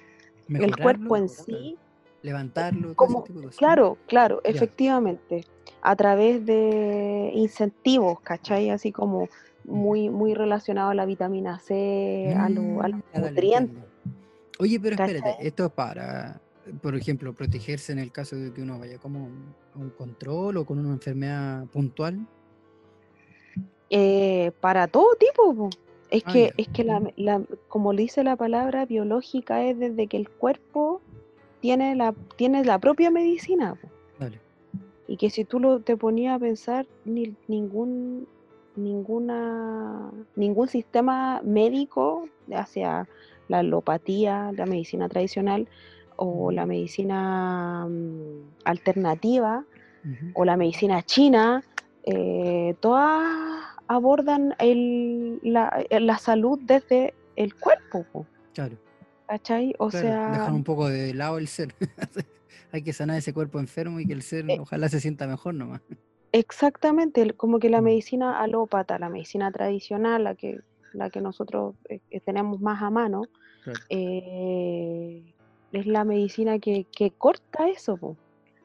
el cuerpo en sí. levantarlo, todo Como, ese tipo de cosas. claro, claro, Ya. efectivamente, a través de incentivos, ¿cachai? Así como muy, muy relacionado a la vitamina C, a, lo- a los Mm, nutrientes. Oye, pero espérate, esto es para, por ejemplo, protegerse en el caso de que uno vaya como a un control o con una enfermedad puntual. Eh, para todo tipo, po. Es Ah, que, ya. es que la, la- como le dice la palabra biológica, es desde que el cuerpo tiene la, tiene la propia medicina. Dale. y que si tú lo, te ponías a pensar, ni, ningún, ninguna, ningún sistema médico hacia la alopatía, la medicina tradicional o la medicina mm, alternativa o la medicina china, eh, todas abordan el- la, eh, la salud desde el cuerpo, po, Claro, ¿cachai? O claro, sea, dejan un poco de lado el ser. Hay que sanar ese cuerpo enfermo y que el ser Eh, ojalá se sienta mejor nomás. exactamente, como que la Mm, medicina alópata, la medicina tradicional, la que, la que nosotros eh, tenemos más a mano, Claro. eh, es la medicina que, que corta eso, po,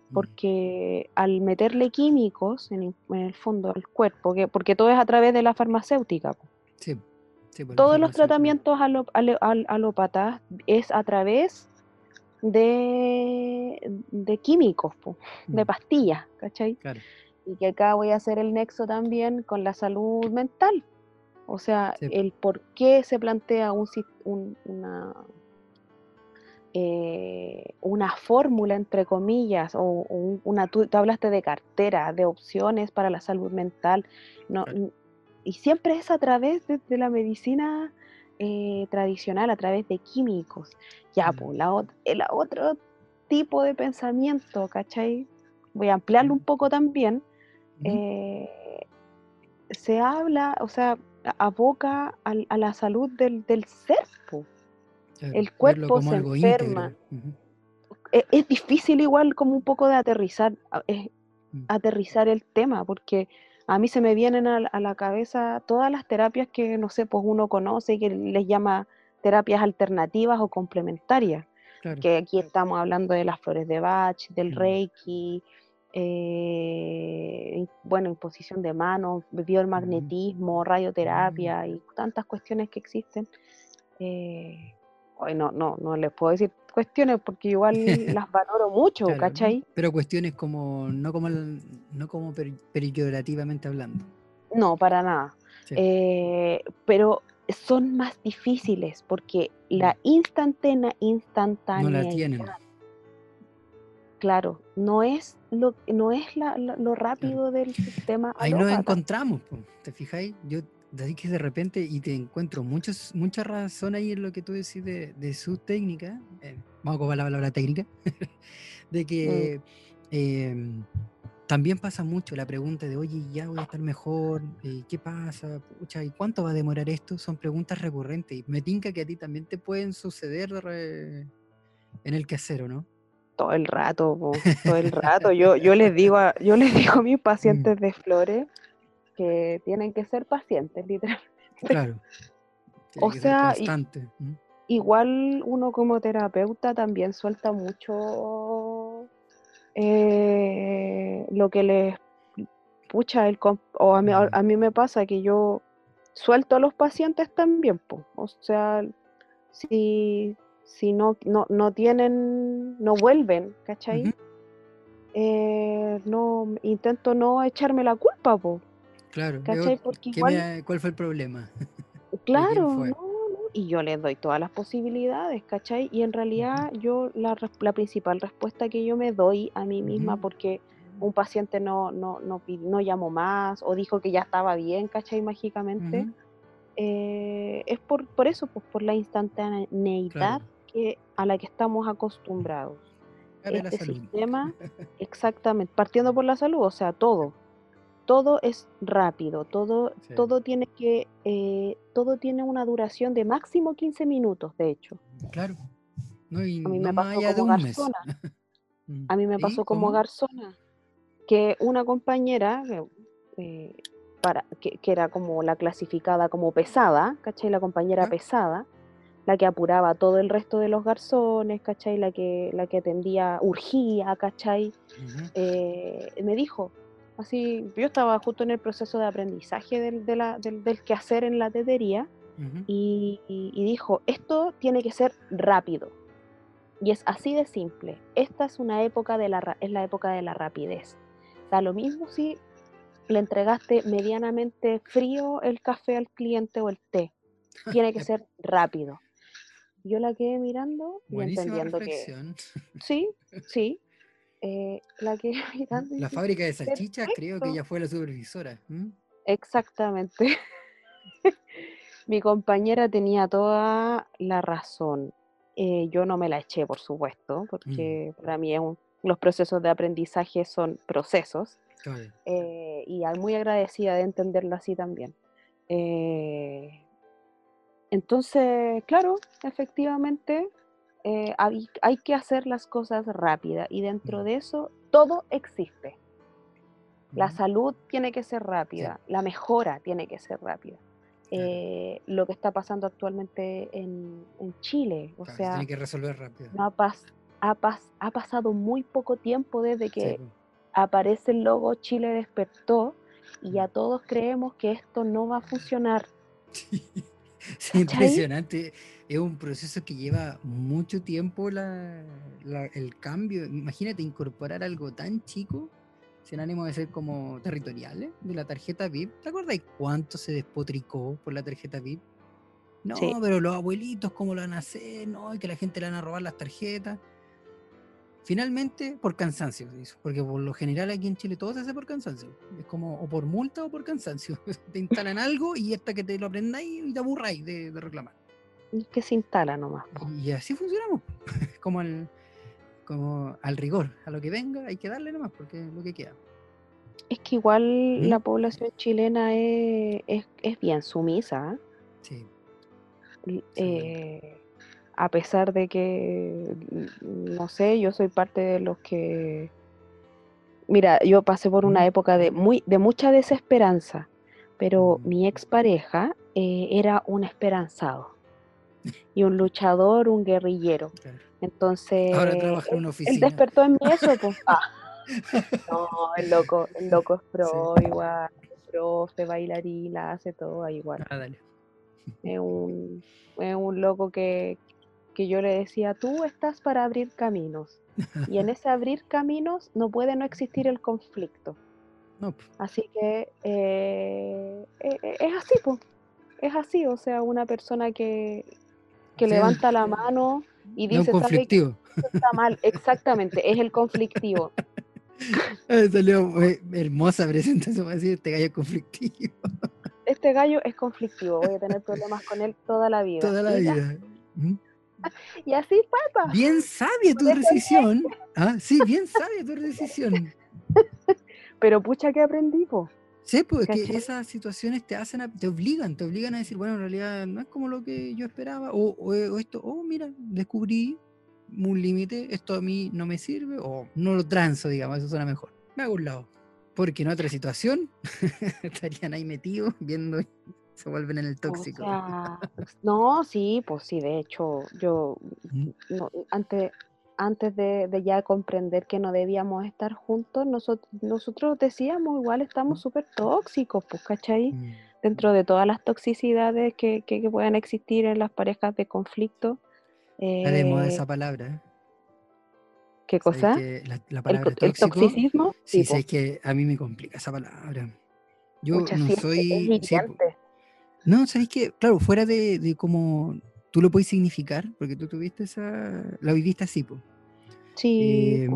Mm, porque al meterle químicos en, el en el fondo al cuerpo, que, porque todo es a través de la farmacéutica, po, Sí, sí, la todos los tratamientos alo- ale- al- alópatas es a través de, de químicos, po, de Mm, pastillas, ¿cachai? Claro, Y que acá voy a hacer el nexo también con la salud mental. O sea, sí, el por qué se plantea un, un- una, eh, una fórmula, entre comillas, o, o un- una, tú, tú hablaste de cartera, de opciones para la salud mental, no, claro. y siempre es a través de, de la medicina eh, tradicional, a través de químicos. Ya, Mm, pues, la, el otro tipo de pensamiento, ¿cachai? Voy a ampliarlo un poco también. eh, se habla, o sea, a- aboca al- a, la salud del, del ser, po. Claro, El cuerpo se enferma. E- Es, difícil igual como un poco de aterrizar, mm, aterrizar el tema, porque a mí se me vienen a, la a la cabeza todas las terapias que, no sé, pues uno conoce y que les llama terapias alternativas o complementarias, Claro. que aquí estamos hablando de las flores de Bach, del mm, Reiki, eh, bueno, imposición de manos, biomagnetismo, mm, radioterapia y tantas cuestiones que existen. Eh, hoy no, no, no les puedo decir cuestiones porque igual las valoro mucho, Claro, ¿cachai? pero cuestiones como, no como, el- no como per- peyorativamente hablando. No, para nada. Sí, Eh, pero son más difíciles porque mm, la instantánea, no la tienen, claro, no es lo, no es la- la- lo claro. rápido del sistema Ahí nos encontramos, ¿te fijáis? Yo de ahí que de repente, y te encuentro muchos, mucha razón ahí en lo que tú decís de, de su técnica, eh, vamos a ocupar la palabra técnica, de Mm, que em, también pasa mucho la pregunta de, oye, ya voy a estar mejor, eh, ¿qué pasa? Pucha, ¿y cuánto va a demorar esto? Son preguntas recurrentes y me tinca que a ti también te pueden suceder de re- en el quehacer, ¿o no? todo el rato, po, todo el rato. Yo, yo les digo a, yo les digo a mis Mm, pacientes de flores que tienen que ser pacientes, literalmente. claro, tiene O que sea, igual uno como terapeuta también suelta mucho eh, lo que les pucha el o a mí, a, a mí me pasa que yo suelto a los pacientes también, po. O sea, si, si no, no, no tienen, no vuelven, ¿cachai? Eh, no, intento no echarme la culpa, po, Claro, ¿cachai? veo Porque que igual, me- ¿cuál fue el problema? ¿De quién claro, no, no, y yo les doy todas las posibilidades, ¿cachai? Y en realidad yo la, principal respuesta que yo me doy a mí misma, porque un paciente no, no, no, no llamó más o dijo que ya estaba bien, ¿cachai? Mágicamente, eh, es por, por eso, pues por la instantaneidad Claro, que, a la que estamos acostumbrados. Este sistema, exactamente, partiendo por la salud, o sea, todo, todo es rápido, todo, Sí, todo tiene que, eh, todo tiene una duración de máximo 15 minutos, de hecho. claro. No, y A mí no me pasó como un garzona, Mm, a mí me ¿Y pasó como garzona, que una compañera, que, eh, para, que, que era como la clasificada como pesada, ¿cachai? La compañera pesada, la que apuraba todo el resto de los garzones, ¿cachai? La que, la que atendía, urgía, ¿cachai? Eh, me dijo, así, yo estaba justo en el proceso de aprendizaje del, de la- del, del quehacer en la tetería y, y- y dijo, esto tiene que ser rápido. Y es así de simple. Esta es una época de la, es la época de la rapidez. Da lo mismo si le entregaste medianamente frío el café al cliente o el té. Tiene que ser rápido. Yo la quedé mirando y Buenísima entendiendo que reflexión. sí, sí, eh, la que mirando y La dice, fábrica de salchichas creo que ella fue la supervisora. ¿m? Exactamente. Mi compañera tenía toda la razón. Eh, yo no me la eché, por supuesto, porque para mí es un- los procesos de aprendizaje son procesos Claro. eh, y muy agradecida de entenderlo así también. Eh, entonces, claro, efectivamente, eh, hay, hay que hacer las cosas rápidas y dentro de eso todo existe. La salud tiene que ser rápida, la mejora tiene que ser rápida. Eh, lo que está pasando actualmente en, en Chile, o Claro, se sea, tiene que resolver rápido. no ha, pas- ha, pas- ha pasado muy poco tiempo desde que aparece el logo Chile despertó y ya todos creemos que esto no va a funcionar. Sí, impresionante. Es un proceso que lleva mucho tiempo la- la- el cambio. Imagínate incorporar algo tan chico sin ánimo de ser como territoriales de la tarjeta VIP. ¿Te acuerdas cuánto se despotricó por la tarjeta VIP? No, Sí. pero los abuelitos, ¿cómo lo van a hacer? No, y que la gente le van a robar las tarjetas. Finalmente, por cansancio se hizo, porque por lo general aquí en Chile todo se hace por cansancio. Es como o por multa o por cansancio. Te instalan algo y hasta que te lo aprendáis y te aburráis de, de reclamar. Y que se instala nomás. po. Y así funcionamos. como, al, como al rigor, a lo que venga hay que darle nomás, porque es lo que queda. Es que igual ¿Mm? la población chilena es, es- es bien sumisa. ¿ah? Sí, L- Sí. eh, a pesar de que, mm, no sé, yo soy parte de los que... Mira, yo pasé por una época de, muy, de mucha desesperanza, pero mi expareja eh, era un esperanzado y un luchador, un guerrillero. Entonces, Ahora trabaja en él, una él oficina. despertó en mí eso, pues. Ah. No, el loco, el loco es pro, igual, profe, bailarina, hace todo igual. Ah, dale. Es un, es un loco que, que yo le decía, tú estás para abrir caminos. Y en ese abrir caminos no puede no existir el conflicto. No, pues, Así que eh, e- e- es así, pues. Es así, o sea, una persona que, que levanta la mano y no dice, ¿sabe qué? conflictivo. Está mal? Exactamente, es el conflictivo. Salió eh, hermosa presentación este gallo es conflictivo Este gallo es conflictivo, voy a tener problemas con él toda la vida. toda la ya, vida. Y así fue, pa. Bien sabia tu decisión. Ah, sí, bien sabia tu decisión. Pero pucha que aprendí, po. Sí, pues es que ¿Cachai? esas situaciones te hacen, a- te obligan, te obligan a decir, bueno, en realidad no es como lo que yo esperaba, o, o, o esto, oh, mira, descubrí un límite, esto a mí no me sirve, o no lo transo, digamos, eso suena mejor. Me hago un lado. Porque en otra situación estarían ahí metidos viendo se vuelven en el O tóxico. sea, no, sí, pues sí, de hecho, yo no, antes, antes de, de ya comprender que no debíamos estar juntos, nosotros, nosotros decíamos, igual estamos súper tóxicos, pues, ¿cachai? Mm. Dentro de todas las toxicidades que, que, que puedan existir en las parejas de conflicto. Está de moda eh, esa palabra. ¿Qué ¿sabes cosa? que la, la ¿El, palabra to- el tóxico, toxicismo? sí, po. sé que a mí me complica esa palabra. Yo no sí, soy... sí. No, sabéis que, claro, fuera de, de cómo tú lo puedes significar, porque tú tuviste esa, la viviste así, po. Sí, Eh,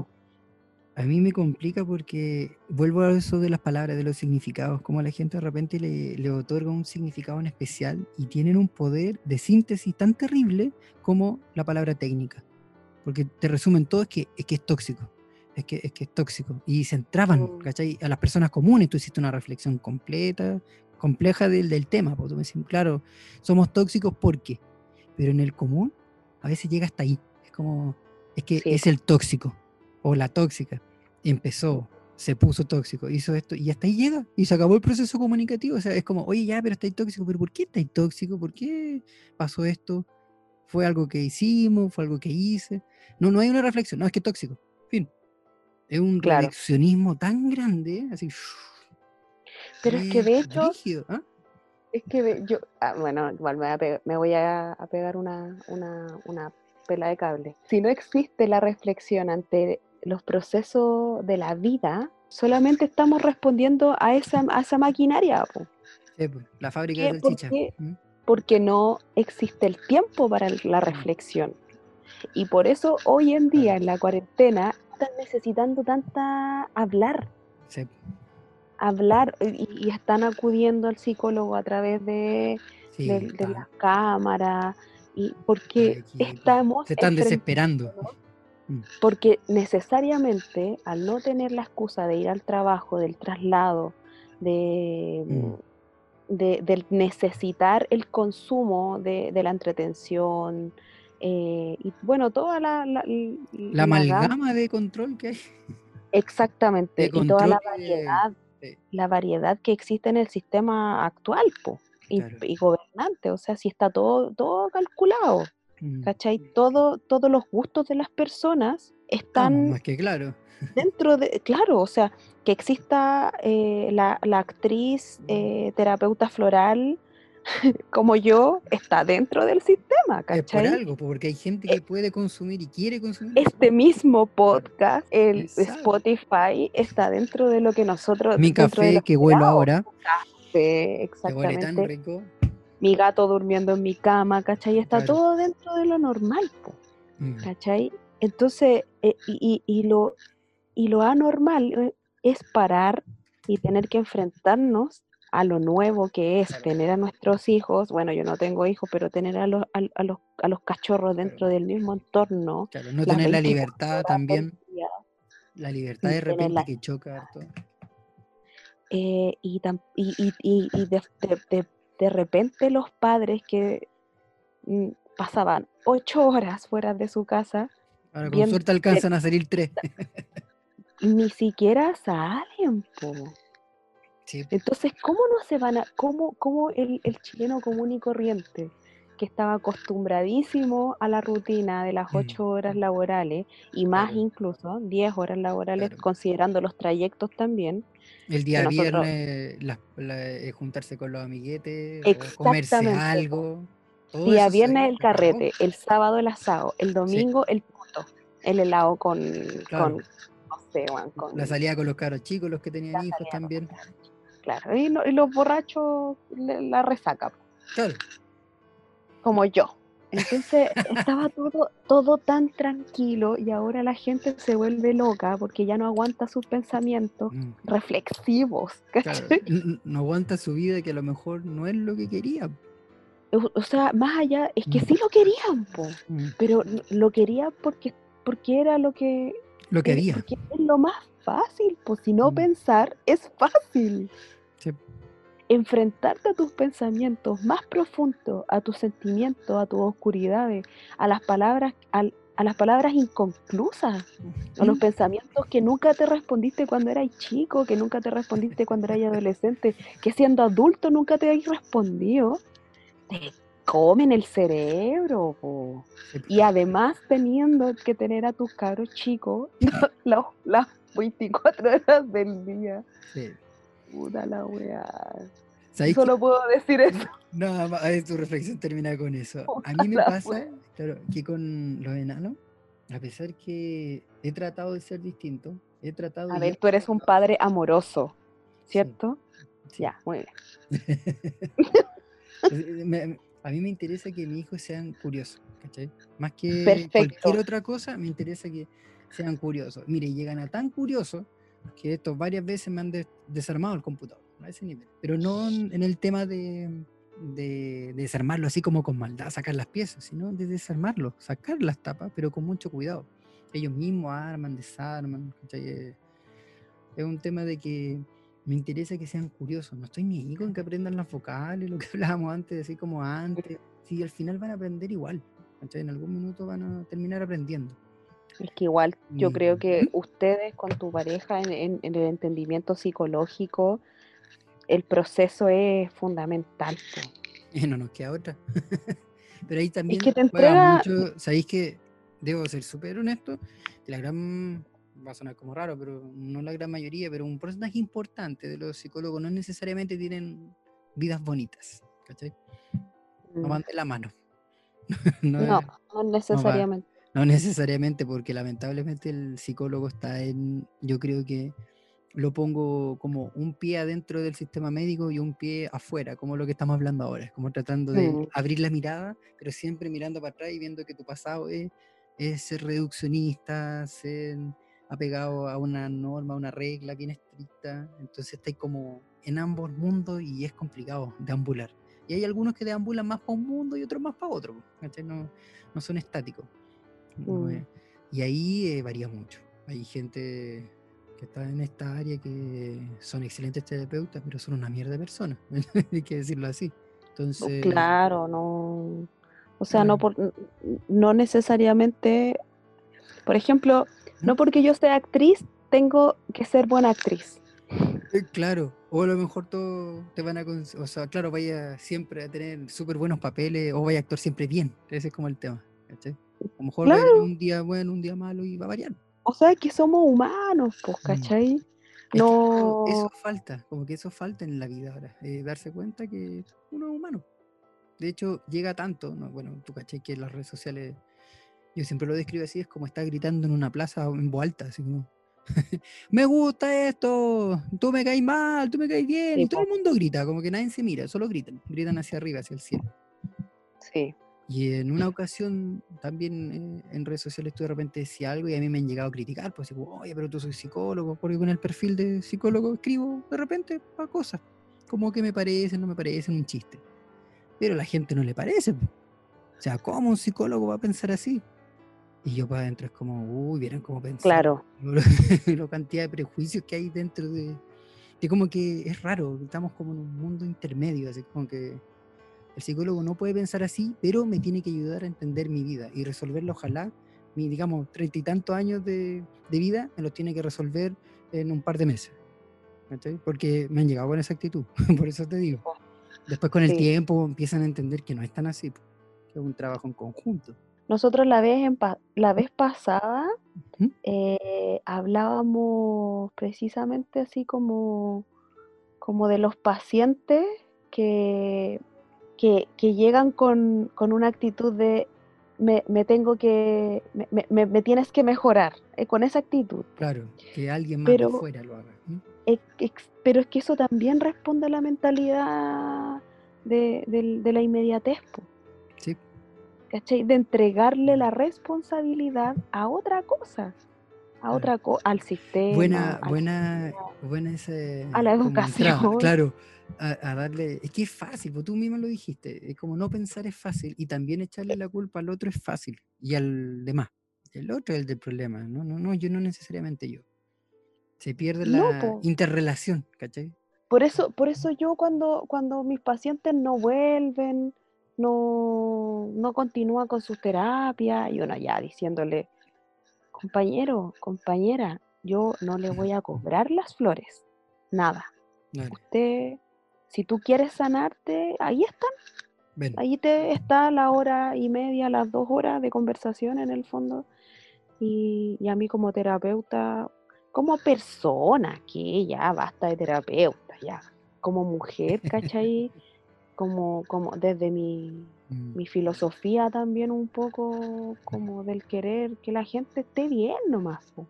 a mí me complica porque vuelvo a eso de las palabras, de los significados, como a la gente de repente le, le otorga un significado en especial y tienen un poder de síntesis tan terrible como la palabra técnica. Porque te resumen todo, es que es, que es tóxico. Es que, es que es tóxico. Y se entraban, Mm. ¿cachai? A las personas comunes, tú hiciste una reflexión completa, compleja del, del tema. Porque tú me decís, claro, somos tóxicos porque. Pero en el común, a veces llega hasta ahí. Es como, es que Sí. es el tóxico o la tóxica. Empezó, se puso tóxico, hizo esto y hasta ahí llega. Y se acabó el proceso comunicativo. O sea, es como, oye, ya, pero estáis tóxico. ¿Pero por qué estáis tóxico? ¿Por qué pasó esto? ¿Fue algo que hicimos? ¿Fue algo que hice? No, no hay una reflexión. No, es que tóxico. Fin. Es un Claro. reduccionismo tan grande, así. Pero es que de hecho, ¿ah? es que yo, ah, bueno, igual me, voy a pe- me voy a, a pegar una, una, una pela de cable. Si no existe la reflexión ante los procesos de la vida, solamente estamos respondiendo a esa, a esa maquinaria, po, Sí, pues, la fábrica de ¿Por salchicha. ¿Mm? porque no existe el tiempo para la reflexión. Y por eso hoy en día, en la cuarentena, están necesitando tanta hablar, Sí. Hablar y, y están acudiendo al psicólogo a través de, Sí, de- las cámaras y porque estamos se están desesperando. porque necesariamente al no tener la excusa de ir al trabajo, del traslado, de, Mm. de- del necesitar el consumo de, de la entretención, eh, y bueno, toda la, la, La la gama- amalgama de control que hay. exactamente, de y toda la variedad, sí. la variedad que existe en el sistema actual, po, y, Claro. y gobernante, o sea, si está todo, todo calculado, Mm. ¿cachai? Todo, todos los gustos de las personas Estamos están más que claro. dentro de, claro, o sea, que exista eh, la, la actriz eh, terapeuta floral como yo, está dentro del sistema, Es por ¿cachai? algo, porque hay gente que puede consumir y quiere consumir. Este mismo podcast, el Exacto. Spotify, está dentro de lo que nosotros... Mi café que huelo ahora, Sí, que huele tan exactamente. rico. Mi gato durmiendo en mi cama, ¿cachai? Está Claro. todo dentro de lo normal, po. Mm. ¿cachai? Entonces, eh, y, y- y lo, y lo anormal eh, es parar y tener que enfrentarnos a lo nuevo que es tener a nuestros hijos, bueno, yo no tengo hijos, pero tener a los, a, a los, a los cachorros dentro del mismo entorno. Claro, no tener la 24 libertad también, día, la libertad de repente la- que choca harto. eh, y, tam- y, y- de, de- de- de repente los padres que mm, pasaban ocho horas fuera de su casa, Ahora con Bien, suerte alcanzan a salir tres. ni siquiera salen, po. Sí, Entonces, ¿cómo no se van a, cómo, cómo el, el chileno común y corriente, que estaba acostumbradísimo a la rutina de las Mm. ocho horas laborales y más Claro. incluso, diez horas laborales, Claro. considerando los trayectos también, el día nosotros- viernes la- eh, juntarse con los amiguetes, comerse algo. todo día viernes el carrete, el sábado el asado, el domingo el puto, el helado con, Claro. con no sé, weón, con, La salida con los caros chicos, los que tenían hijos con también. Claro, y, no- y los borrachos le- la resaca. Claro, como yo. Entonces estaba todo, todo tan tranquilo y ahora la gente se vuelve loca porque ya no aguanta sus pensamientos mm, reflexivos. No aguanta su vida que a lo mejor no es lo que quería. O, o sea, más allá, es que Mm. sí lo querían, po, Mm, pero lo querían porque, porque era lo que, Lo que había. porque es lo más fácil, pues si no Mm. pensar es fácil. Sí. Enfrentarte a tus pensamientos más profundos, a tus sentimientos, a tus oscuridades, a las palabras, al- a las palabras inconclusas, a los pensamientos que nunca te respondiste cuando eras chico, que nunca te respondiste cuando eras adolescente, que siendo adulto nunca te habéis respondido, te comen el cerebro. po. Y además teniendo que tener a tus cabros chicos las, las 24 horas del día. Sí. Puta la weá. ¿Sabéis Solo puedo decir eso. Nada más, eh, tu reflexión termina con eso. A mí me pasa, wea. claro, que con los enanos, a pesar que he tratado de ser distinto, he tratado A ver, tú eres un padre amoroso, Sí, ¿cierto? sí. Ya, muy bien. Me- a mí me interesa que mis hijos sean curiosos, ¿cachai? Más que Perfecto. cualquier otra cosa, me interesa que sean curiosos. Mire, llegan a tan curiosos que estos varias veces me han des- desarmado el computador, a ese nivel. Pero no en, el tema de, de desarmarlo así como con maldad, sacar las piezas, sino de desarmarlo, sacar las tapas, pero con mucho cuidado. Ellos mismos arman, desarman. Eh, Es un tema de que me interesa que sean curiosos. No estoy ni ahí con que aprendan las vocales, lo que hablábamos antes, así como antes. Sí, al final van a aprender igual. ¿cachai? En algún minuto van a terminar aprendiendo. Es que igual yo creo que ustedes con tu pareja en, en- en el entendimiento psicológico, el proceso es fundamental. no nos queda otra. Pero ahí también que te entrega- mucho, sabéis que debo ser súper honesto, la gran, va a sonar como raro, pero no la gran mayoría, pero un porcentaje importante de los psicólogos no necesariamente tienen vidas bonitas, ¿cachai? No Mm. van de la mano. no, No, es- no necesariamente. No necesariamente, porque lamentablemente el psicólogo está en, yo creo que lo pongo como un pie adentro del sistema médico y un pie afuera, como lo que estamos hablando ahora, es como tratando de Mm. abrir la mirada, pero siempre mirando para atrás y viendo que tu pasado es, es ser reduccionista, ser apegado a una norma, a una regla bien estricta. Entonces estáis como en ambos mundos y es complicado deambular. Y hay algunos que deambulan más para un mundo y otros más para otro. No, no son estáticos. Mm. Y ahí eh, varía mucho. Hay gente que está en esta área que son excelentes terapeutas, pero son una mierda de personas. Hay que decirlo así. Entonces, Claro, no. O sea, no, por, no necesariamente, por ejemplo, no porque yo sea actriz, tengo que ser buena actriz. eh, claro, o a lo mejor todo te van a, o sea, claro, vaya siempre a tener súper buenos papeles o vaya a actuar siempre bien. Ese es como el tema. ¿cachai? A lo mejor va a ir un día bueno, un día malo y va a variar. O sea, que somos humanos, pues, Mm. ¿cachai? Eso- No, Eso falta, como que eso falta en la vida ahora, eh, darse cuenta que uno es humano. De hecho, llega tanto, ¿no? bueno, tú caché que en las redes sociales, yo siempre lo describo así, es como estar gritando en una plaza en voz alta, así como, me gusta esto, tú me caes mal, tú me caes bien, Sí, y todo po. el mundo grita, como que nadie se mira, solo gritan, gritan hacia arriba, hacia el cielo. sí. Y en una ocasión también eh, en redes sociales tú de repente decía algo y a mí me han llegado a criticar, pues digo, oye, pero tú soy psicólogo, porque con el perfil de psicólogo escribo de repente pa' cosas, como que me parecen, no me parecen, un chiste. Pero a la gente no le parece. po. O sea, ¿cómo un psicólogo va a pensar así? Y yo para adentro es como, uy, vieron cómo pensar. Claro, la cantidad de prejuicios que hay dentro de... Que como que es raro, estamos como en un mundo intermedio, así como que el psicólogo no puede pensar así, pero me tiene que ayudar a entender mi vida y resolverla, ojalá, mi, digamos, treinta y tantos años de, de vida, me los tiene que resolver en un par de meses. ¿cachai? Porque me han llegado con esa actitud, por eso te digo. Después con el Sí. tiempo empiezan a entender que no es tan así, que es un trabajo en conjunto. nosotros la vez, en la vez pasada Ujú. eh, hablábamos precisamente así como, como de los pacientes que, que, que llegan con, con una actitud de me, me tengo que, me, me- tienes que mejorar, eh, con esa actitud. Claro, que alguien más de fuera lo haga. pero es que eso también responde a la mentalidad de, del- de la inmediatez, po, Sí, ¿cachai? De entregarle la responsabilidad a otra cosa, a otra co- al sistema, buena, a la buena, sociedad. buena ese a la educación. claro, a, a darle, es que es fácil, pues tú mismo lo dijiste, es como no pensar es fácil y también echarle la culpa al otro es fácil y al demás. El otro es el del problema, no, no, no, yo no necesariamente yo. Se pierde la interrelación, ¿cachai? Por eso, por eso yo cuando, cuando mis pacientes no vuelven, no, no continúan con sus terapias, y uno ya diciéndole, compañero, compañera, yo no le voy a cobrar las flores, nada. Usted, si tú quieres sanarte, ahí está, ven, ahí te está la hora y media, las dos horas de conversación en el fondo. Y, y a mí como terapeuta, como persona, que ya basta de terapeuta, ya. Como mujer, ¿cachai? Como, como desde mi, mm, mi filosofía también un poco como del querer que la gente esté bien nomás. po.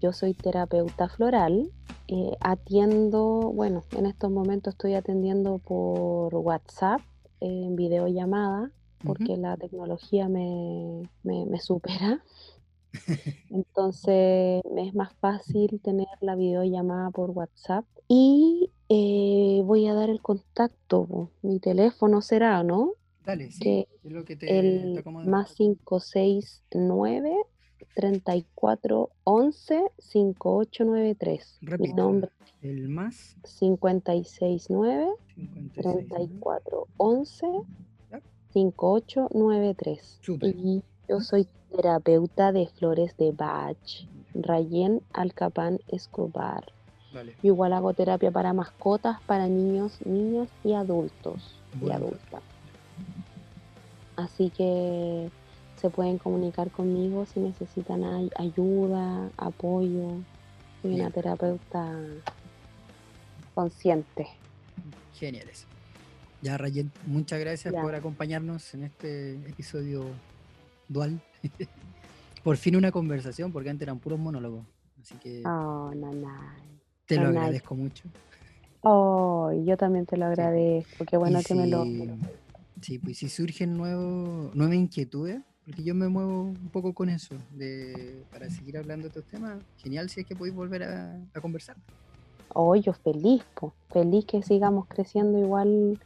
Yo soy terapeuta floral, eh, atiendo, bueno, en estos momentos estoy atendiendo por WhatsApp en videollamada porque la tecnología me, me- me supera. Entonces me es más fácil tener la videollamada por WhatsApp. Y eh, voy a dar el contacto, mi teléfono será, ¿no? dale, sí, que es lo que te, te El acomoda más mejor. 569 34 11 5893. Mi Repítelo. nombre El más 569 56. 34 11 Ya. 5893. Súper. Y yo soy terapeuta de flores de Bach, Rayen Alcapán Escobar. Vale. Yo igual hago terapia para mascotas, para niños, niñas y adultos y adultas. Así que se pueden comunicar conmigo si necesitan ay- ayuda, apoyo. Soy una terapeuta consciente. Genial eso. Ya, Rayen, muchas gracias Ya. por acompañarnos en este episodio dual. por fin una conversación, porque antes eran puros monólogos. Así que Oh, no, no. te lo no, agradezco mucho. Oh, yo también te lo agradezco. Qué bueno Y que me lo. si- Sí, pues si surgen nuevos, nuevas inquietudes, porque yo me muevo un poco con eso, de, para seguir hablando de estos temas, genial si es que podéis volver a, a conversar. Oh, yo feliz, po. Feliz que sigamos creciendo igual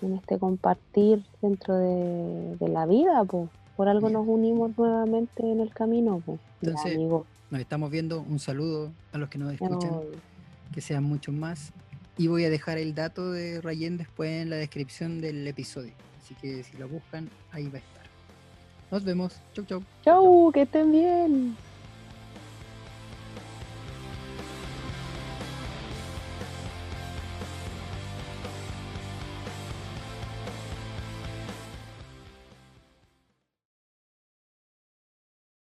en este compartir dentro de, de la vida, po. Por algo nos unimos nuevamente en el camino. Ya, Entonces, amigo. Nos estamos viendo, un saludo a los que nos escuchan, que sean muchos más. Y voy a dejar el dato de Rayen después en la descripción del episodio. Así que si lo buscan, ahí va a estar. Nos vemos. Chau, chau. Chau, que estén bien.